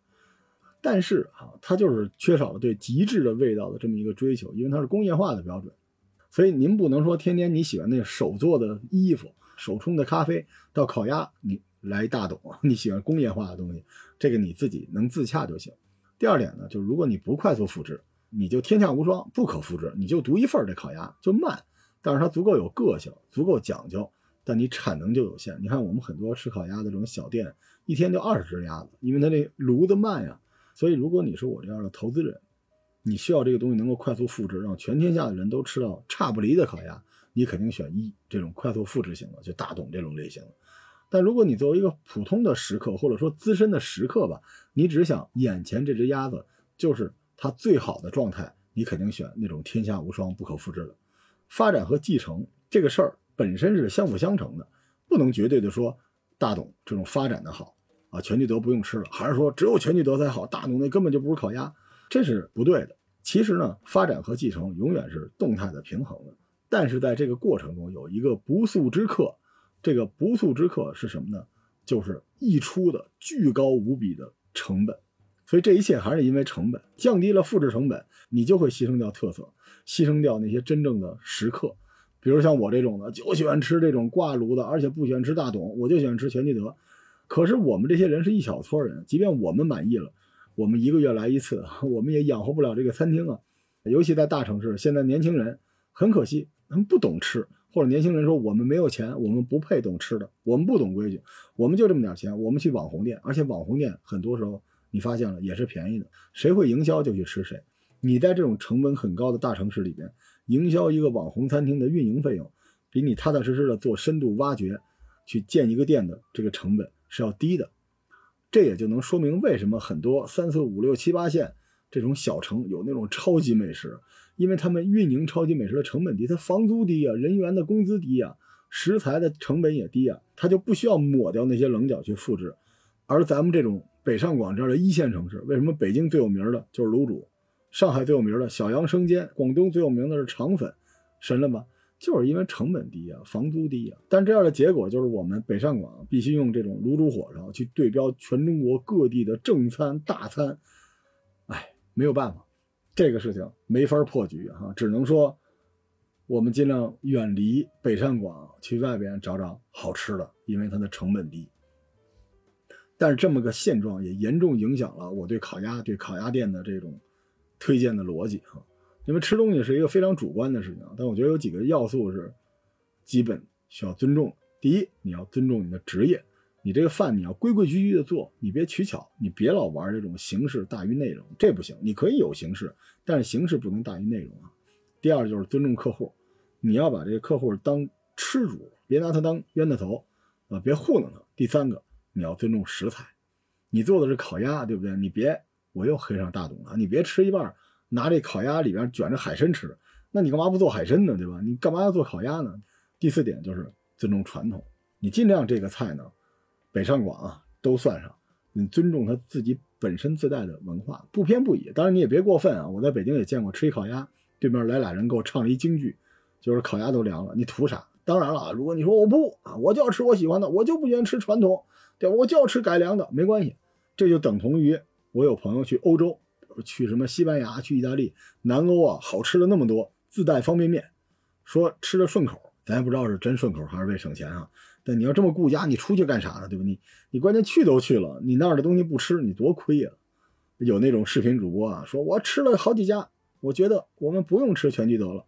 但是啊，他就是缺少了对极致的味道的这么一个追求，因为它是工业化的标准。所以您不能说天天你喜欢那手做的衣服、手冲的咖啡，到烤鸭你来一大董，你喜欢工业化的东西，这个你自己能自洽就行。第二点呢，就是如果你不快速复制。你就天下无双，不可复制。你就独一份儿这烤鸭就慢，但是它足够有个性，足够讲究，但你产能就有限。你看我们很多吃烤鸭的这种小店，一天就二十只鸭子，因为它这炉子慢呀。所以如果你是我这样的投资人，你需要这个东西能够快速复制，让全天下的人都吃到差不离的烤鸭，你肯定选一这种快速复制型的，就大董这种类型的。但如果你作为一个普通的食客，或者说资深的食客吧，你只想眼前这只鸭子就是。它最好的状态，你肯定选那种天下无双、不可复制的。发展和继承这个事儿本身是相辅相成的，不能绝对的说大董这种发展的好啊，全聚德不用吃了，还是说只有全聚德才好，大董那根本就不是烤鸭，这是不对的。其实呢，发展和继承永远是动态的、平衡的，但是在这个过程中有一个不速之客，这个不速之客是什么呢？就是溢出的巨高无比的成本。所以这一切还是因为成本，降低了复制成本，你就会牺牲掉特色，牺牲掉那些真正的食客。比如像我这种的，就喜欢吃这种挂炉的，而且不喜欢吃大董，我就喜欢吃全聚德。可是我们这些人是一小撮人，即便我们满意了，我们一个月来一次，我们也养活不了这个餐厅啊。尤其在大城市，现在年轻人很可惜，他们不懂吃，或者年轻人说我们没有钱，我们不配懂吃的，我们不懂规矩，我们就这么点钱，我们去网红店，而且网红店很多时候你发现了也是便宜的，谁会营销就去吃谁。你在这种成本很高的大城市里边，营销一个网红餐厅的运营费用，比你踏踏实实的做深度挖掘，去建一个店的这个成本是要低的。这也就能说明为什么很多三四五六七八线这种小城有那种超级美食，因为他们运营超级美食的成本低，他房租低啊，人员的工资低啊，食材的成本也低啊，他就不需要抹掉那些棱角去复制。而咱们这种北上广这样的一线城市，为什么北京最有名的就是卤煮？上海最有名的小杨生煎，广东最有名的是肠粉，神了吧？就是因为成本低啊，房租低啊。但这样的结果就是我们北上广必须用这种卤煮火烧去对标全中国各地的正餐大餐，哎，没有办法，这个事情没法破局哈，只能说我们尽量远离北上广，去外边找找好吃的，因为它的成本低。但是这么个现状也严重影响了我对烤鸭、对烤鸭店的这种。推荐的逻辑哈，因为吃东西是一个非常主观的事情，但我觉得有几个要素是基本需要尊重。第一，你要尊重你的职业，你这个饭你要规规矩矩的做，你别取巧，你别老玩这种形式大于内容，这不行。你可以有形式，但是形式不能大于内容啊。第二就是尊重客户，你要把这个客户当吃主，别拿他当冤大头啊，别糊弄他。第三个，你要尊重食材，你做的是烤鸭，对不对？你别。我又黑上大董了，你别吃一半，拿这烤鸭里边卷着海参吃，那你干嘛不做海参呢？对吧？你干嘛要做烤鸭呢？第四点就是尊重传统，你尽量这个菜呢，北上广啊都算上，你尊重他自己本身自带的文化，不偏不倚。当然你也别过分啊！我在北京也见过吃一烤鸭，对面来俩人给我唱了一京剧，就是烤鸭都凉了，你图啥？当然了，如果你说我不啊，我就要吃我喜欢的，我就不喜欢吃传统，对吧？我就要吃改良的，没关系，这就等同于。我有朋友去欧洲，去什么西班牙、去意大利、南欧啊，好吃了那么多，自带方便面，说吃的顺口，咱也不知道是真顺口还是为省钱啊。但你要这么顾家，你出去干啥呢？对吧？你你关键去都去了，你那儿的东西不吃，你多亏呀。有那种视频主播啊，说我吃了好几家，我觉得我们不用吃全聚德了，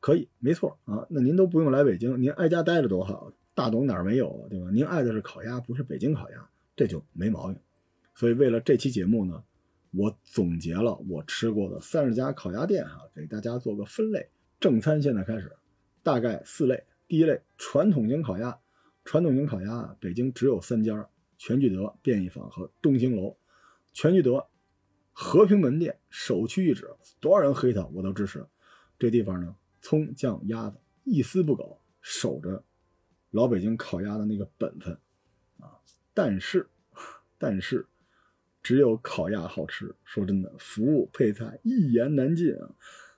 可以，没错啊。那您都不用来北京，您挨家待着多好。大董哪儿没有？对吧？您爱的是烤鸭，不是北京烤鸭，这就没毛病。所以为了这期节目呢，我总结了我吃过的三十家烤鸭店哈，给大家做个分类。正餐现在开始，大概四类。第一类传统型烤鸭，传统型烤鸭啊北京只有三家：全聚德、便宜坊和东兴楼。全聚德和平门店首屈一指，多少人黑他我都支持。这地方呢，葱酱鸭子一丝不苟，守着老北京烤鸭的那个本分啊。但是，但是。只有烤鸭好吃，说真的，服务配菜一言难尽啊！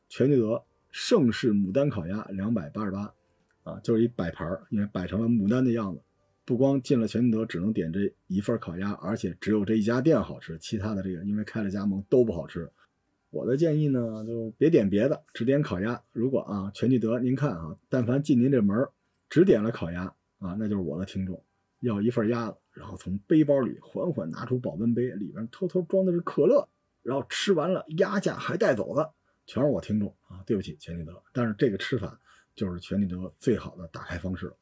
全聚德盛世牡丹烤鸭两百八十八，啊，就是一摆盘儿因为摆成了牡丹的样子。不光进了全聚德只能点这一份烤鸭，而且只有这一家店好吃，其他的这个因为开了加盟都不好吃。我的建议呢，就别点别的，只点烤鸭。如果啊，全聚德您看啊，但凡进您这门只点了烤鸭啊，那就是我的听众。要一份鸭子，然后从背包里缓缓拿出保温杯，里边偷偷装的是可乐，然后吃完了鸭架还带走的，全是我听众啊！对不起，全聚德，但是这个吃法就是全聚德最好的打开方式。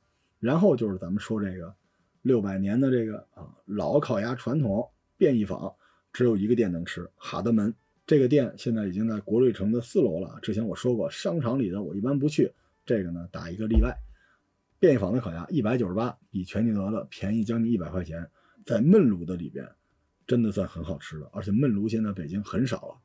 然后就是咱们说这个六百年的这个啊老烤鸭传统便宜坊，只有一个店能吃，哈德门这个店现在已经在国瑞城的四楼了。之前我说过，商场里的我一般不去，这个呢打一个例外。便宜坊的烤鸭一百九十八，比全聚德的便宜将近一百块钱，在焖炉的里边，真的算很好吃的。而且焖炉现在北京很少了。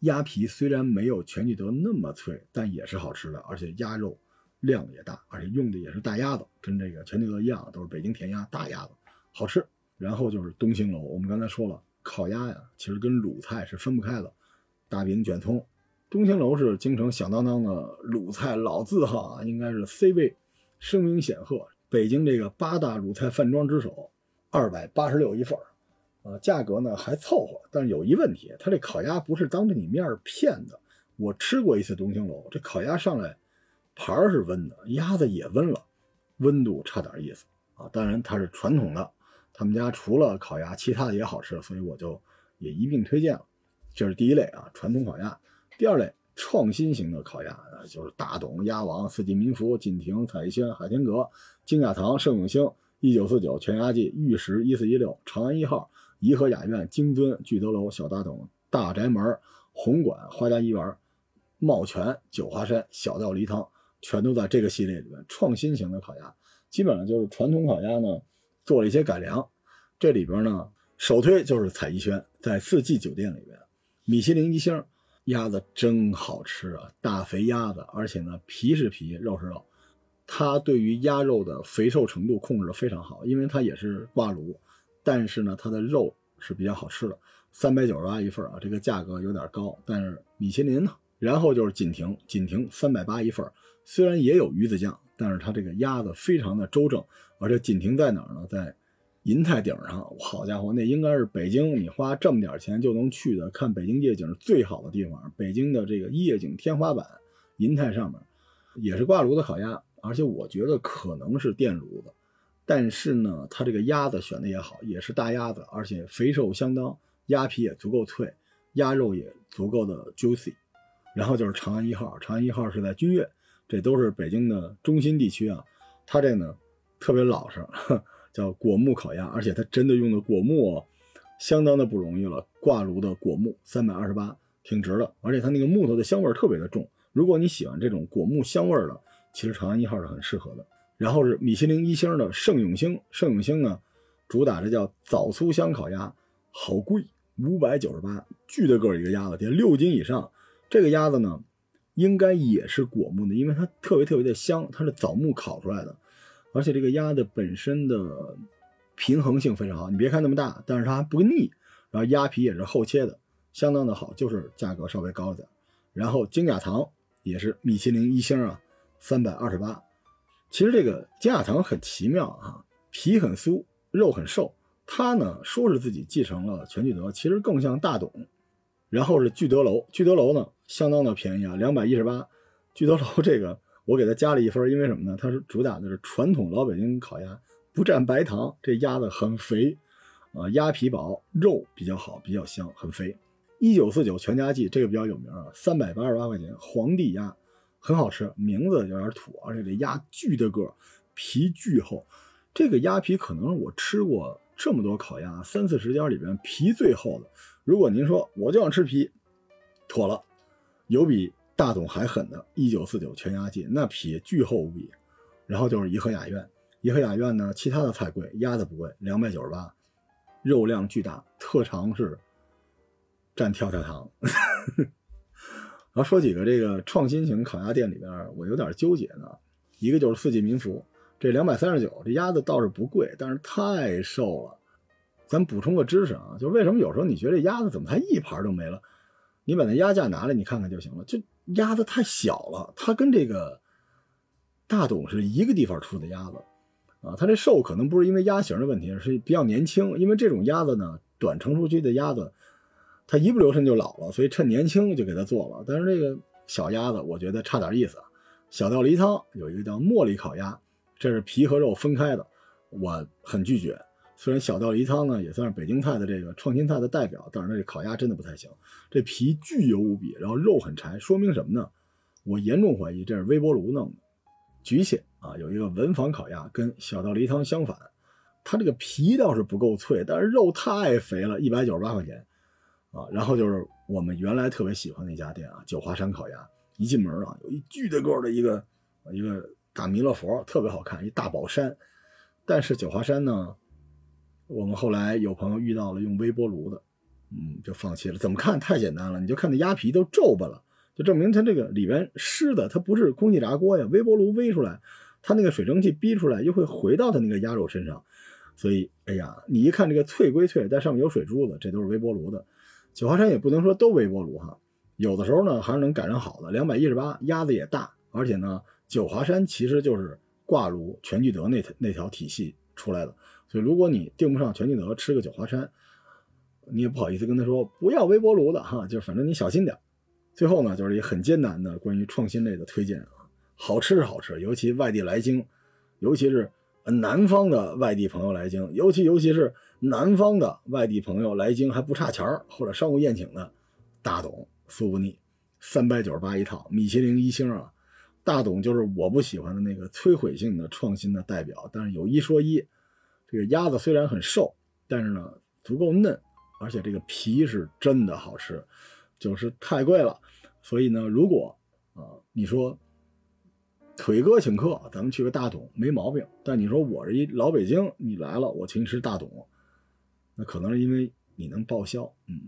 鸭皮虽然没有全聚德那么脆，但也是好吃的，而且鸭肉量也大，而且用的也是大鸭子，跟这个全聚德一样，都是北京填鸭大鸭子，好吃。然后就是东兴楼，我们刚才说了，烤鸭呀，其实跟鲁菜是分不开的，大饼卷葱。东兴楼是京城响当当的鲁菜老字号啊，应该是 C 位，声名显赫。北京这个八大鲁菜饭庄之首，二百八十六一份啊，价格呢还凑合，但是有一问题，它这烤鸭不是当着你面骗的。我吃过一次东兴楼，这烤鸭上来盘儿是温的，鸭子也温了，温度差点意思啊。当然它是传统的，他们家除了烤鸭，其他的也好吃，所以我就也一并推荐了。这是第一类啊，传统烤鸭。第二类创新型的烤鸭，就是大董、鸭王、四季民福、锦亭、彩艺轩、海天阁、金雅堂、盛永兴、一九四九、全鸭记、玉石、一四一六、长安一号、颐和雅苑、金尊、聚德楼、小大董、大宅门、红馆、花家怡园。茂泉、九华山、小吊梨汤，全都在这个系列里面。创新型的烤鸭，基本上就是传统烤鸭呢做了一些改良。这里边呢，首推就是彩艺轩，在四季酒店里边，米其林一星，鸭子真好吃啊，大肥鸭子，而且呢皮是皮，肉是肉，它对于鸭肉的肥瘦程度控制的非常好，因为它也是挂炉，但是呢它的肉是比较好吃的。三百九十八一份啊，这个价格有点高，但是米其林呢。然后就是锦亭，锦亭三百八一份虽然也有鱼子酱，但是它这个鸭子非常的周正。而且锦亭在哪儿呢？在银泰顶上。好家伙，那应该是北京你花这么点钱就能去的看北京夜景最好的地方。北京的这个夜景天花板，银泰上面也是挂炉的烤鸭，而且我觉得可能是电炉的。但是呢，它这个鸭子选的也好，也是大鸭子，而且肥瘦相当，鸭皮也足够脆，鸭肉也足够的 juicy。然后就是长安一号，长安一号是在君悦，这都是北京的中心地区啊。它这呢特别老实，叫果木烤鸭，而且它真的用的果木，哦相当的不容易了。挂炉的果木，三百二十八，挺值的。而且它那个木头的香味特别的重。如果你喜欢这种果木香味的，其实长安一号是很适合的。然后是米其林一星的盛永兴，盛永兴呢主打这叫枣酥香烤鸭，好贵，五百九十八，巨大个一个鸭子，得六斤以上。这个鸭子呢，应该也是果木的，因为它特别特别的香，它是枣木烤出来的，而且这个鸭子本身的平衡性非常好。你别看那么大，但是它不腻，然后鸭皮也是厚切的，相当的好，就是价格稍微高了点。然后金雅堂也是米其林一星啊，三百二十八。其实这个金雅堂很奇妙啊，皮很酥，肉很瘦。它呢说是自己继承了全聚德，其实更像大董。然后是聚德楼，聚德楼呢相当的便宜啊，两百一十八。聚德楼这个我给它加了一分，因为什么呢？它是主打的是传统老北京烤鸭，不蘸白糖，这鸭子很肥啊，鸭皮薄，肉比较好，比较香，很肥。一九四九全家记这个比较有名啊，三百八十八块钱，皇帝鸭很好吃，名字有点土，而且这鸭巨的个，皮巨厚。这个鸭皮可能是我吃过这么多烤鸭三四十家里边皮最厚的。如果您说我就想吃皮，妥了，有比大董还狠的，一九四九全鸭记，那皮巨厚无比。然后就是颐和雅苑，颐和雅苑呢，其他的菜贵，鸭子不贵，两百九十八，肉量巨大，特长是蘸跳跳糖。然后说几个这个创新型烤鸭店里边，我有点纠结呢。一个就是四季民福，这两百三十九，这鸭子倒是不贵，但是太瘦了。咱补充个知识啊，就为什么有时候你觉得这鸭子怎么才一盘都没了？你把那鸭架拿来，你看看就行了。就鸭子太小了，它跟这个大董是一个地方出的鸭子啊。它这瘦可能不是因为鸭型的问题，是比较年轻。因为这种鸭子呢，短成熟期的鸭子，他一不留神就老了，所以趁年轻就给他做了。但是这个小鸭子，我觉得差点意思。小吊梨汤有一个叫茉莉烤鸭，这是皮和肉分开的，我很拒绝。虽然小吊梨汤呢也算是北京菜的这个创新菜的代表，但是这烤鸭真的不太行，这皮巨油无比，然后肉很柴，说明什么呢？我严重怀疑这是微波炉弄的。局限啊，有一个文房烤鸭跟小吊梨汤相反，它这个皮倒是不够脆，但是肉太肥了，一百九十八块钱啊。然后就是我们原来特别喜欢那家店啊，九华山烤鸭，一进门啊有一巨大个的一个一个大弥勒佛，特别好看，一大宝山。但是九华山呢？我们后来有朋友遇到了用微波炉的，嗯，就放弃了。怎么看太简单了，你就看那鸭皮都皱巴了，就证明它这个里边湿的，它不是空气炸锅呀。微波炉煨出来，它那个水蒸气逼出来，又会回到它那个鸭肉身上。所以，哎呀，你一看这个脆归脆，但上面有水珠子，这都是微波炉的。九华山也不能说都微波炉哈，有的时候呢还是能赶上好的。两百一十八，鸭子也大，而且呢，九华山其实就是挂炉全聚德那那条体系出来的。所以，如果你订不上全聚德，吃个九华山，你也不好意思跟他说不要微波炉的哈，就反正你小心点。最后呢，就是一个很艰难的关于创新类的推荐啊，好吃是好吃，尤其外地来京，尤其是南方的外地朋友来京，尤其尤其是南方的外地朋友来京还不差钱儿或者商务宴请的，大董酥不腻，三百九十八一套，米其林一星啊。大董就是我不喜欢的那个摧毁性的创新的代表，但是有一说一，这个鸭子虽然很瘦，但是呢足够嫩，而且这个皮是真的好吃，就是太贵了。所以呢，如果啊你说腿哥请客，咱们去个大董没毛病。但你说我是一老北京，你来了我请你吃大董，那可能是因为你能报销。嗯，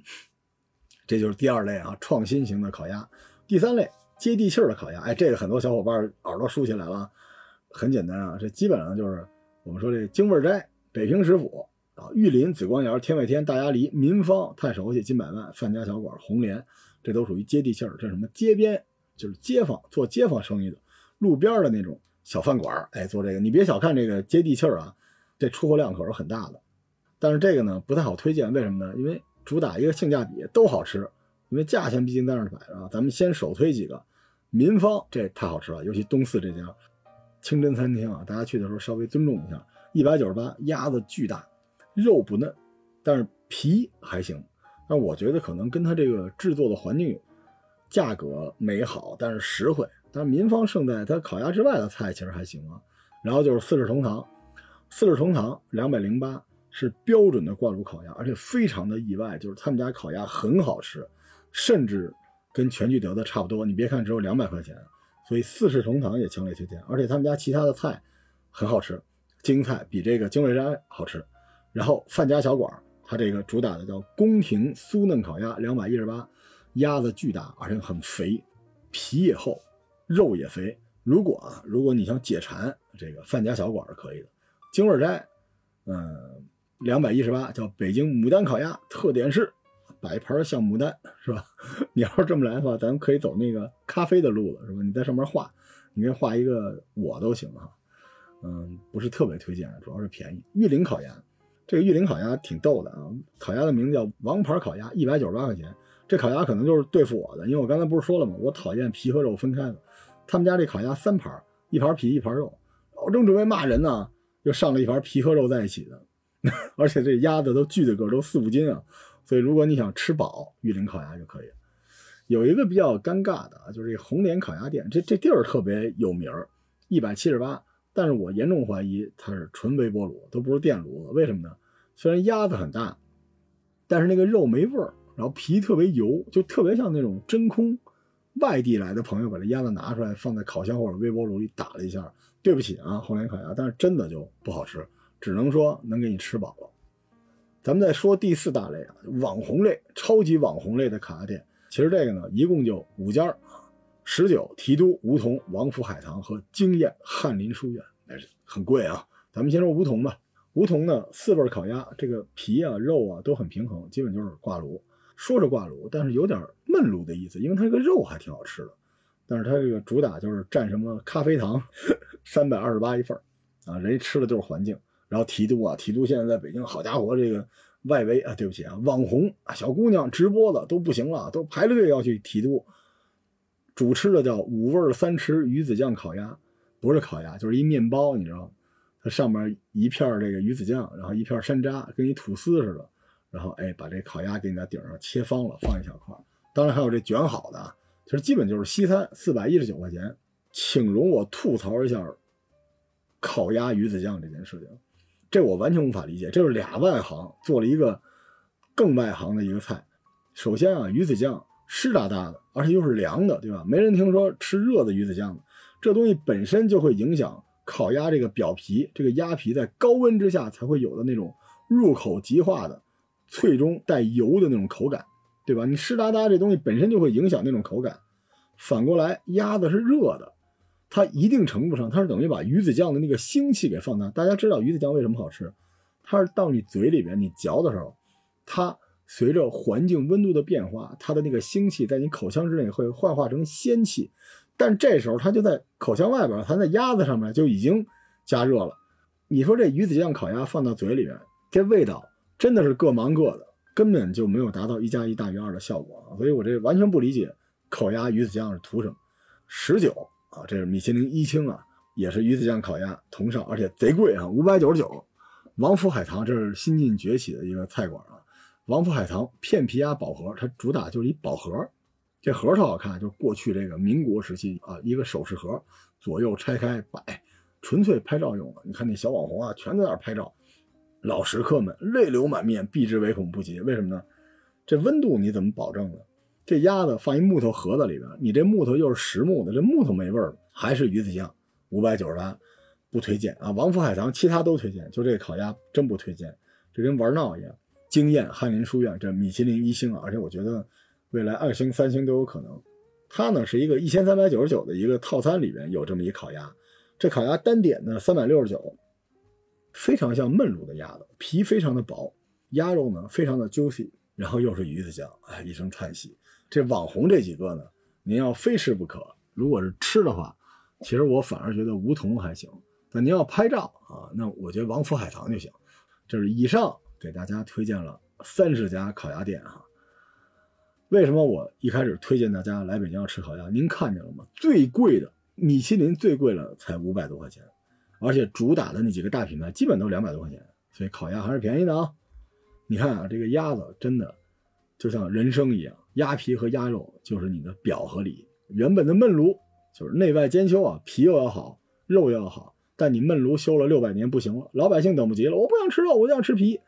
这就是第二类啊，创新型的烤鸭。第三类。接地气儿的烤鸭，哎，这个很多小伙伴耳朵竖起来了。很简单啊，这基本上就是我们说这京味斋、北平食府啊、玉林、紫光窑、天外天、大鸭梨、民方、太熟悉、金百万、范家小馆、红莲，这都属于接地气儿。这什么街边，就是街坊做街坊生意的，路边的那种小饭馆哎，做这个你别小看这个接地气儿啊，这出货量可是很大的。但是这个呢不太好推荐，为什么呢？因为主打一个性价比，都好吃，因为价钱毕竟在那摆着。咱们先首推几个。民芳这太好吃了，尤其东四这家清真餐厅啊，大家去的时候稍微尊重一下。一百九十八，鸭子巨大，肉不嫩，但是皮还行。但我觉得可能跟它这个制作的环境有，价格没好，但是实惠。但是民芳胜在它烤鸭之外的菜其实还行啊。然后就是四世同堂，四世同堂两百零八是标准的挂炉烤鸭，而且非常的意外，就是他们家烤鸭很好吃，甚至。跟全聚德的差不多，你别看只有两百块钱，所以四世同堂也强烈推荐。而且他们家其他的菜很好吃，京菜比这个京味斋好吃。然后范家小馆，它这个主打的叫宫廷酥嫩烤鸭，两百一十八，鸭子巨大，而且很肥，皮也厚，肉也肥。如果啊，如果你想解馋，这个范家小馆是可以的。京味斋，嗯，两百一十八，叫北京牡丹烤鸭，特点是。摆盘像牡丹是吧？你要是这么来的话，咱们可以走那个咖啡的路了，是吧？你在上面画，你给画一个我都行哈。嗯，不是特别推荐，主要是便宜。玉林烤鸭，这个玉林烤鸭挺逗的啊。烤鸭的名字叫王牌烤鸭，一百九十八块钱。这烤鸭可能就是对付我的，因为我刚才不是说了吗？我讨厌皮和肉分开的。他们家这烤鸭三盘，一盘皮一盘肉。我正准备骂人呢，又上了一盘皮和肉在一起的，而且这鸭子都巨的个，都四五斤啊。所以，如果你想吃饱，玉林烤鸭就可以。有一个比较尴尬的啊，就是这红莲烤鸭店，这这地儿特别有名儿，一百七十八。但是我严重怀疑它是纯微波炉，都不是电炉子。为什么呢？虽然鸭子很大，但是那个肉没味儿，然后皮特别油，就特别像那种真空。外地来的朋友把这鸭子拿出来放在烤箱或者微波炉里打了一下，对不起啊，红莲烤鸭，但是真的就不好吃，只能说能给你吃饱了。咱们再说第四大类啊，网红类、超级网红类的烤鸭店。其实这个呢，一共就五家啊：十九提督、梧桐、王府海棠和惊艳翰林书院。但是很贵啊。咱们先说梧桐吧。梧桐呢，四味烤鸭，这个皮啊、肉啊都很平衡，基本就是挂炉。说是挂炉，但是有点闷炉的意思，因为它这个肉还挺好吃的。但是它这个主打就是蘸什么咖啡糖，三百二十八一份啊，人家吃的就是环境。然后提督啊，提督现在在北京，好家伙，这个外围啊，对不起啊，网红啊，小姑娘直播的都不行了，都排着队要去提督。主吃的叫五味三吃鱼子酱烤鸭，不是烤鸭，就是一面包，你知道吗？它上面一片这个鱼子酱，然后一片山楂，跟一吐司似的，然后哎，把这烤鸭给你在顶上切方了，放一小块。当然还有这卷好的，其实基本就是西餐，四百一十九块钱。请容我吐槽一下烤鸭鱼子酱这件事情。这我完全无法理解，这是俩外行做了一个更外行的一个菜。首先啊，鱼子酱湿哒哒的，而且又是凉的，对吧？没人听说吃热的鱼子酱的。这东西本身就会影响烤鸭这个表皮，这个鸭皮在高温之下才会有的那种入口即化的脆中带油的那种口感，对吧？你湿哒哒这东西本身就会影响那种口感。反过来，鸭子是热的。它一定程度上，它是等于把鱼子酱的那个腥气给放大。大家知道鱼子酱为什么好吃？它是到你嘴里边，你嚼的时候，它随着环境温度的变化，它的那个腥气在你口腔之内会幻化成鲜气。但这时候它就在口腔外边，它在鸭子上面就已经加热了。你说这鱼子酱烤鸭放到嘴里边，这味道真的是各忙各的。根本就没有达到一加一大于二的效果！所以我这完全不理解烤鸭鱼子酱是图什么。十九啊，这是米其林一星啊，也是鱼子酱烤鸭同上，而且贼贵啊，五百九十九。王府海棠这是新晋崛起的一个菜馆啊。王府海棠片皮鸭宝盒，它主打就是一宝盒，这盒特好看，就是过去这个民国时期啊，一个首饰盒，左右拆开摆，纯粹拍照用的。你看那小网红啊，全在那拍照。老食客们泪流满面，避之唯恐不及。为什么呢？这温度你怎么保证呢？这鸭子放一木头盒子里边，你这木头又是实木的，这木头没味儿，还是鱼子酱，五百九十八，不推荐啊！王府海棠其他都推荐，就这个烤鸭真不推荐，这跟玩闹一样。惊艳翰林书院这米其林一星啊，而且我觉得未来二星、三星都有可能。它呢是一个一千三百九十九的一个套餐里边有这么一烤鸭，这烤鸭单点呢三百六十九。非常像焖炉的鸭子，皮非常的薄，鸭肉呢非常的 juicy，然后又是鱼子酱，哎，一声叹息。这网红这几个呢，您要非吃不可。如果是吃的话，其实我反而觉得梧桐还行。但您要拍照啊，那我觉得王府海棠就行。就是以上给大家推荐了三十家烤鸭店哈。为什么我一开始推荐大家来北京要吃烤鸭？您看见了吗？最贵的米其林最贵了才五百多块钱。而且主打的那几个大品牌基本都两百多块钱，所以烤鸭还是便宜的啊。你看啊，这个鸭子真的就像人生一样，鸭皮和鸭肉就是你的表和里。原本的焖炉就是内外兼修啊，皮又要好，肉又要好。但你焖炉修了六百年不行了，老百姓等不及了，我不想吃肉，我就想吃皮。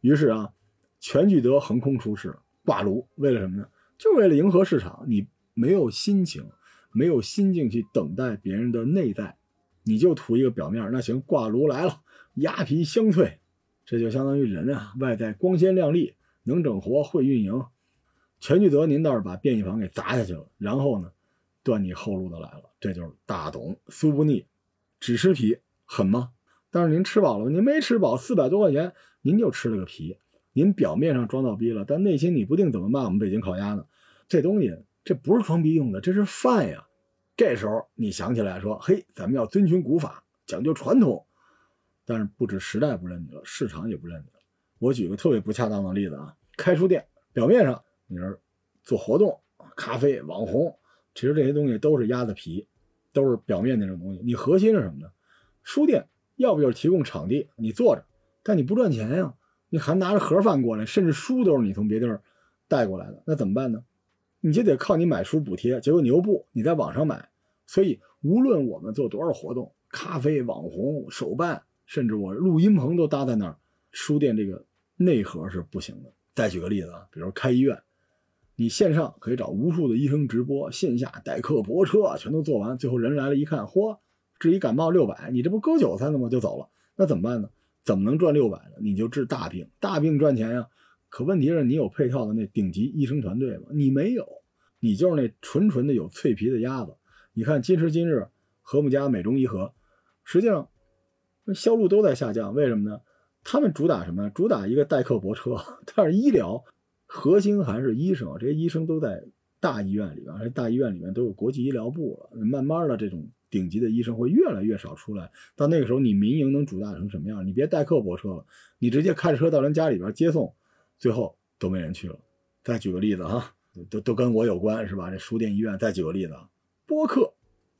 于是啊，全聚德横空出世挂炉，为了什么呢？就为了迎合市场。你没有心情，没有心境去等待别人的内在。你就图一个表面，那行，挂炉来了，鸭皮香脆，这就相当于人啊，外在光鲜亮丽，能整活，会运营。全聚德，您倒是把便宜房给砸下去了，然后呢，断你后路的来了，这就是大董，酥不腻，只吃皮，狠吗？但是您吃饱了吗，您没吃饱，四百多块钱，您就吃了个皮，您表面上装到逼了，但内心你不定怎么骂我们北京烤鸭呢？这东西，这不是装逼用的，这是饭呀。这时候你想起来说：“嘿，咱们要遵循古法，讲究传统。”但是不止时代不认你了，市场也不认你了。我举个特别不恰当的例子啊，开书店，表面上你说做活动、咖啡、网红，其实这些东西都是鸭子皮，都是表面那种东西。你核心是什么呢？书店要不就是提供场地，你坐着，但你不赚钱呀，你还拿着盒饭过来，甚至书都是你从别地儿带过来的，那怎么办呢？你就得靠你买书补贴，结果你又不，你在网上买，所以无论我们做多少活动，咖啡网红手办，甚至我录音棚都搭在那儿，书店这个内核是不行的。再举个例子啊，比如开医院，你线上可以找无数的医生直播，线下代客泊车全都做完，最后人来了一看，嚯，治一感冒六百，你这不割韭菜呢吗？就走了，那怎么办呢？怎么能赚六百呢？你就治大病，大病赚钱呀。可问题是你有配套的那顶级医生团队吗？你没有，你就是那纯纯的有脆皮的鸭子。你看今时今日，和睦家、美中医和，实际上销路都在下降。为什么呢？他们主打什么？主打一个代客泊车，但是医疗核心还是医生。这些医生都在大医院里边，而且大医院里面都有国际医疗部了。慢慢的，这种顶级的医生会越来越少出来。到那个时候，你民营能主打成什么样？你别代客泊车了，你直接开车到人家里边接送。最后都没人去了。再举个例子哈，都都跟我有关是吧？这书店、医院。再举个例子，播客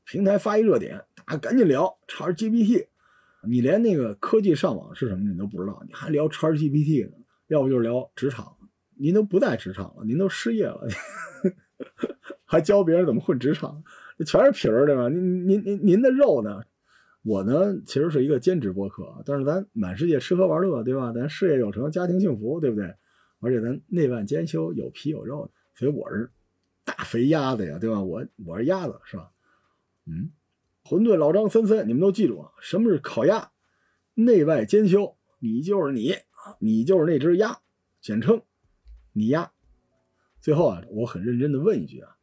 平台发一热点，大家赶紧聊 ChatGPT。你连那个科技上网是什么你都不知道，你还聊 ChatGPT 呢？要不就是聊职场，您都不在职场了，您都失业了，还教别人怎么混职场？全是皮儿对吧？您您您您的肉呢？我呢，其实是一个兼职播客，但是咱满世界吃喝玩乐，对吧？咱事业有成，家庭幸福，对不对？而且咱内外兼修，有皮有肉，所以我是大肥鸭子呀，对吧？我我是鸭子，是吧？嗯，馄饨老张森森，你们都记住啊，什么是烤鸭？内外兼修，你就是你，你就是那只鸭，简称你呀。最后啊，我很认真的问一句啊，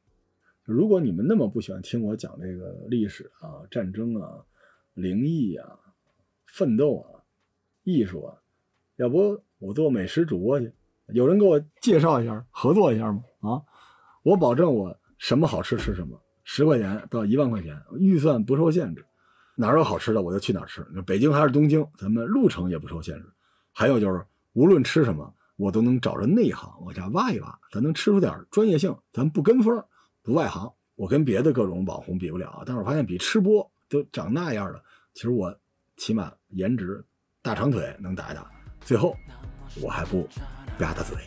如果你们那么不喜欢听我讲这个历史啊、战争啊、灵异啊、奋斗啊、艺术啊，要不我做美食主播去？有人给我介绍一下，合作一下吗？啊，我保证我什么好吃吃什么，十块钱到一万块钱，预算不受限制，哪儿有好吃的我就去哪儿吃。北京还是东京，咱们路程也不受限制。还有就是，无论吃什么，我都能找着内行往下挖一挖，咱能吃出点专业性，咱不跟风，不外行。我跟别的各种网红比不了，但是我发现比吃播都长那样的，其实我起码颜值、大长腿能打一打。最后，我还不吧嗒嘴。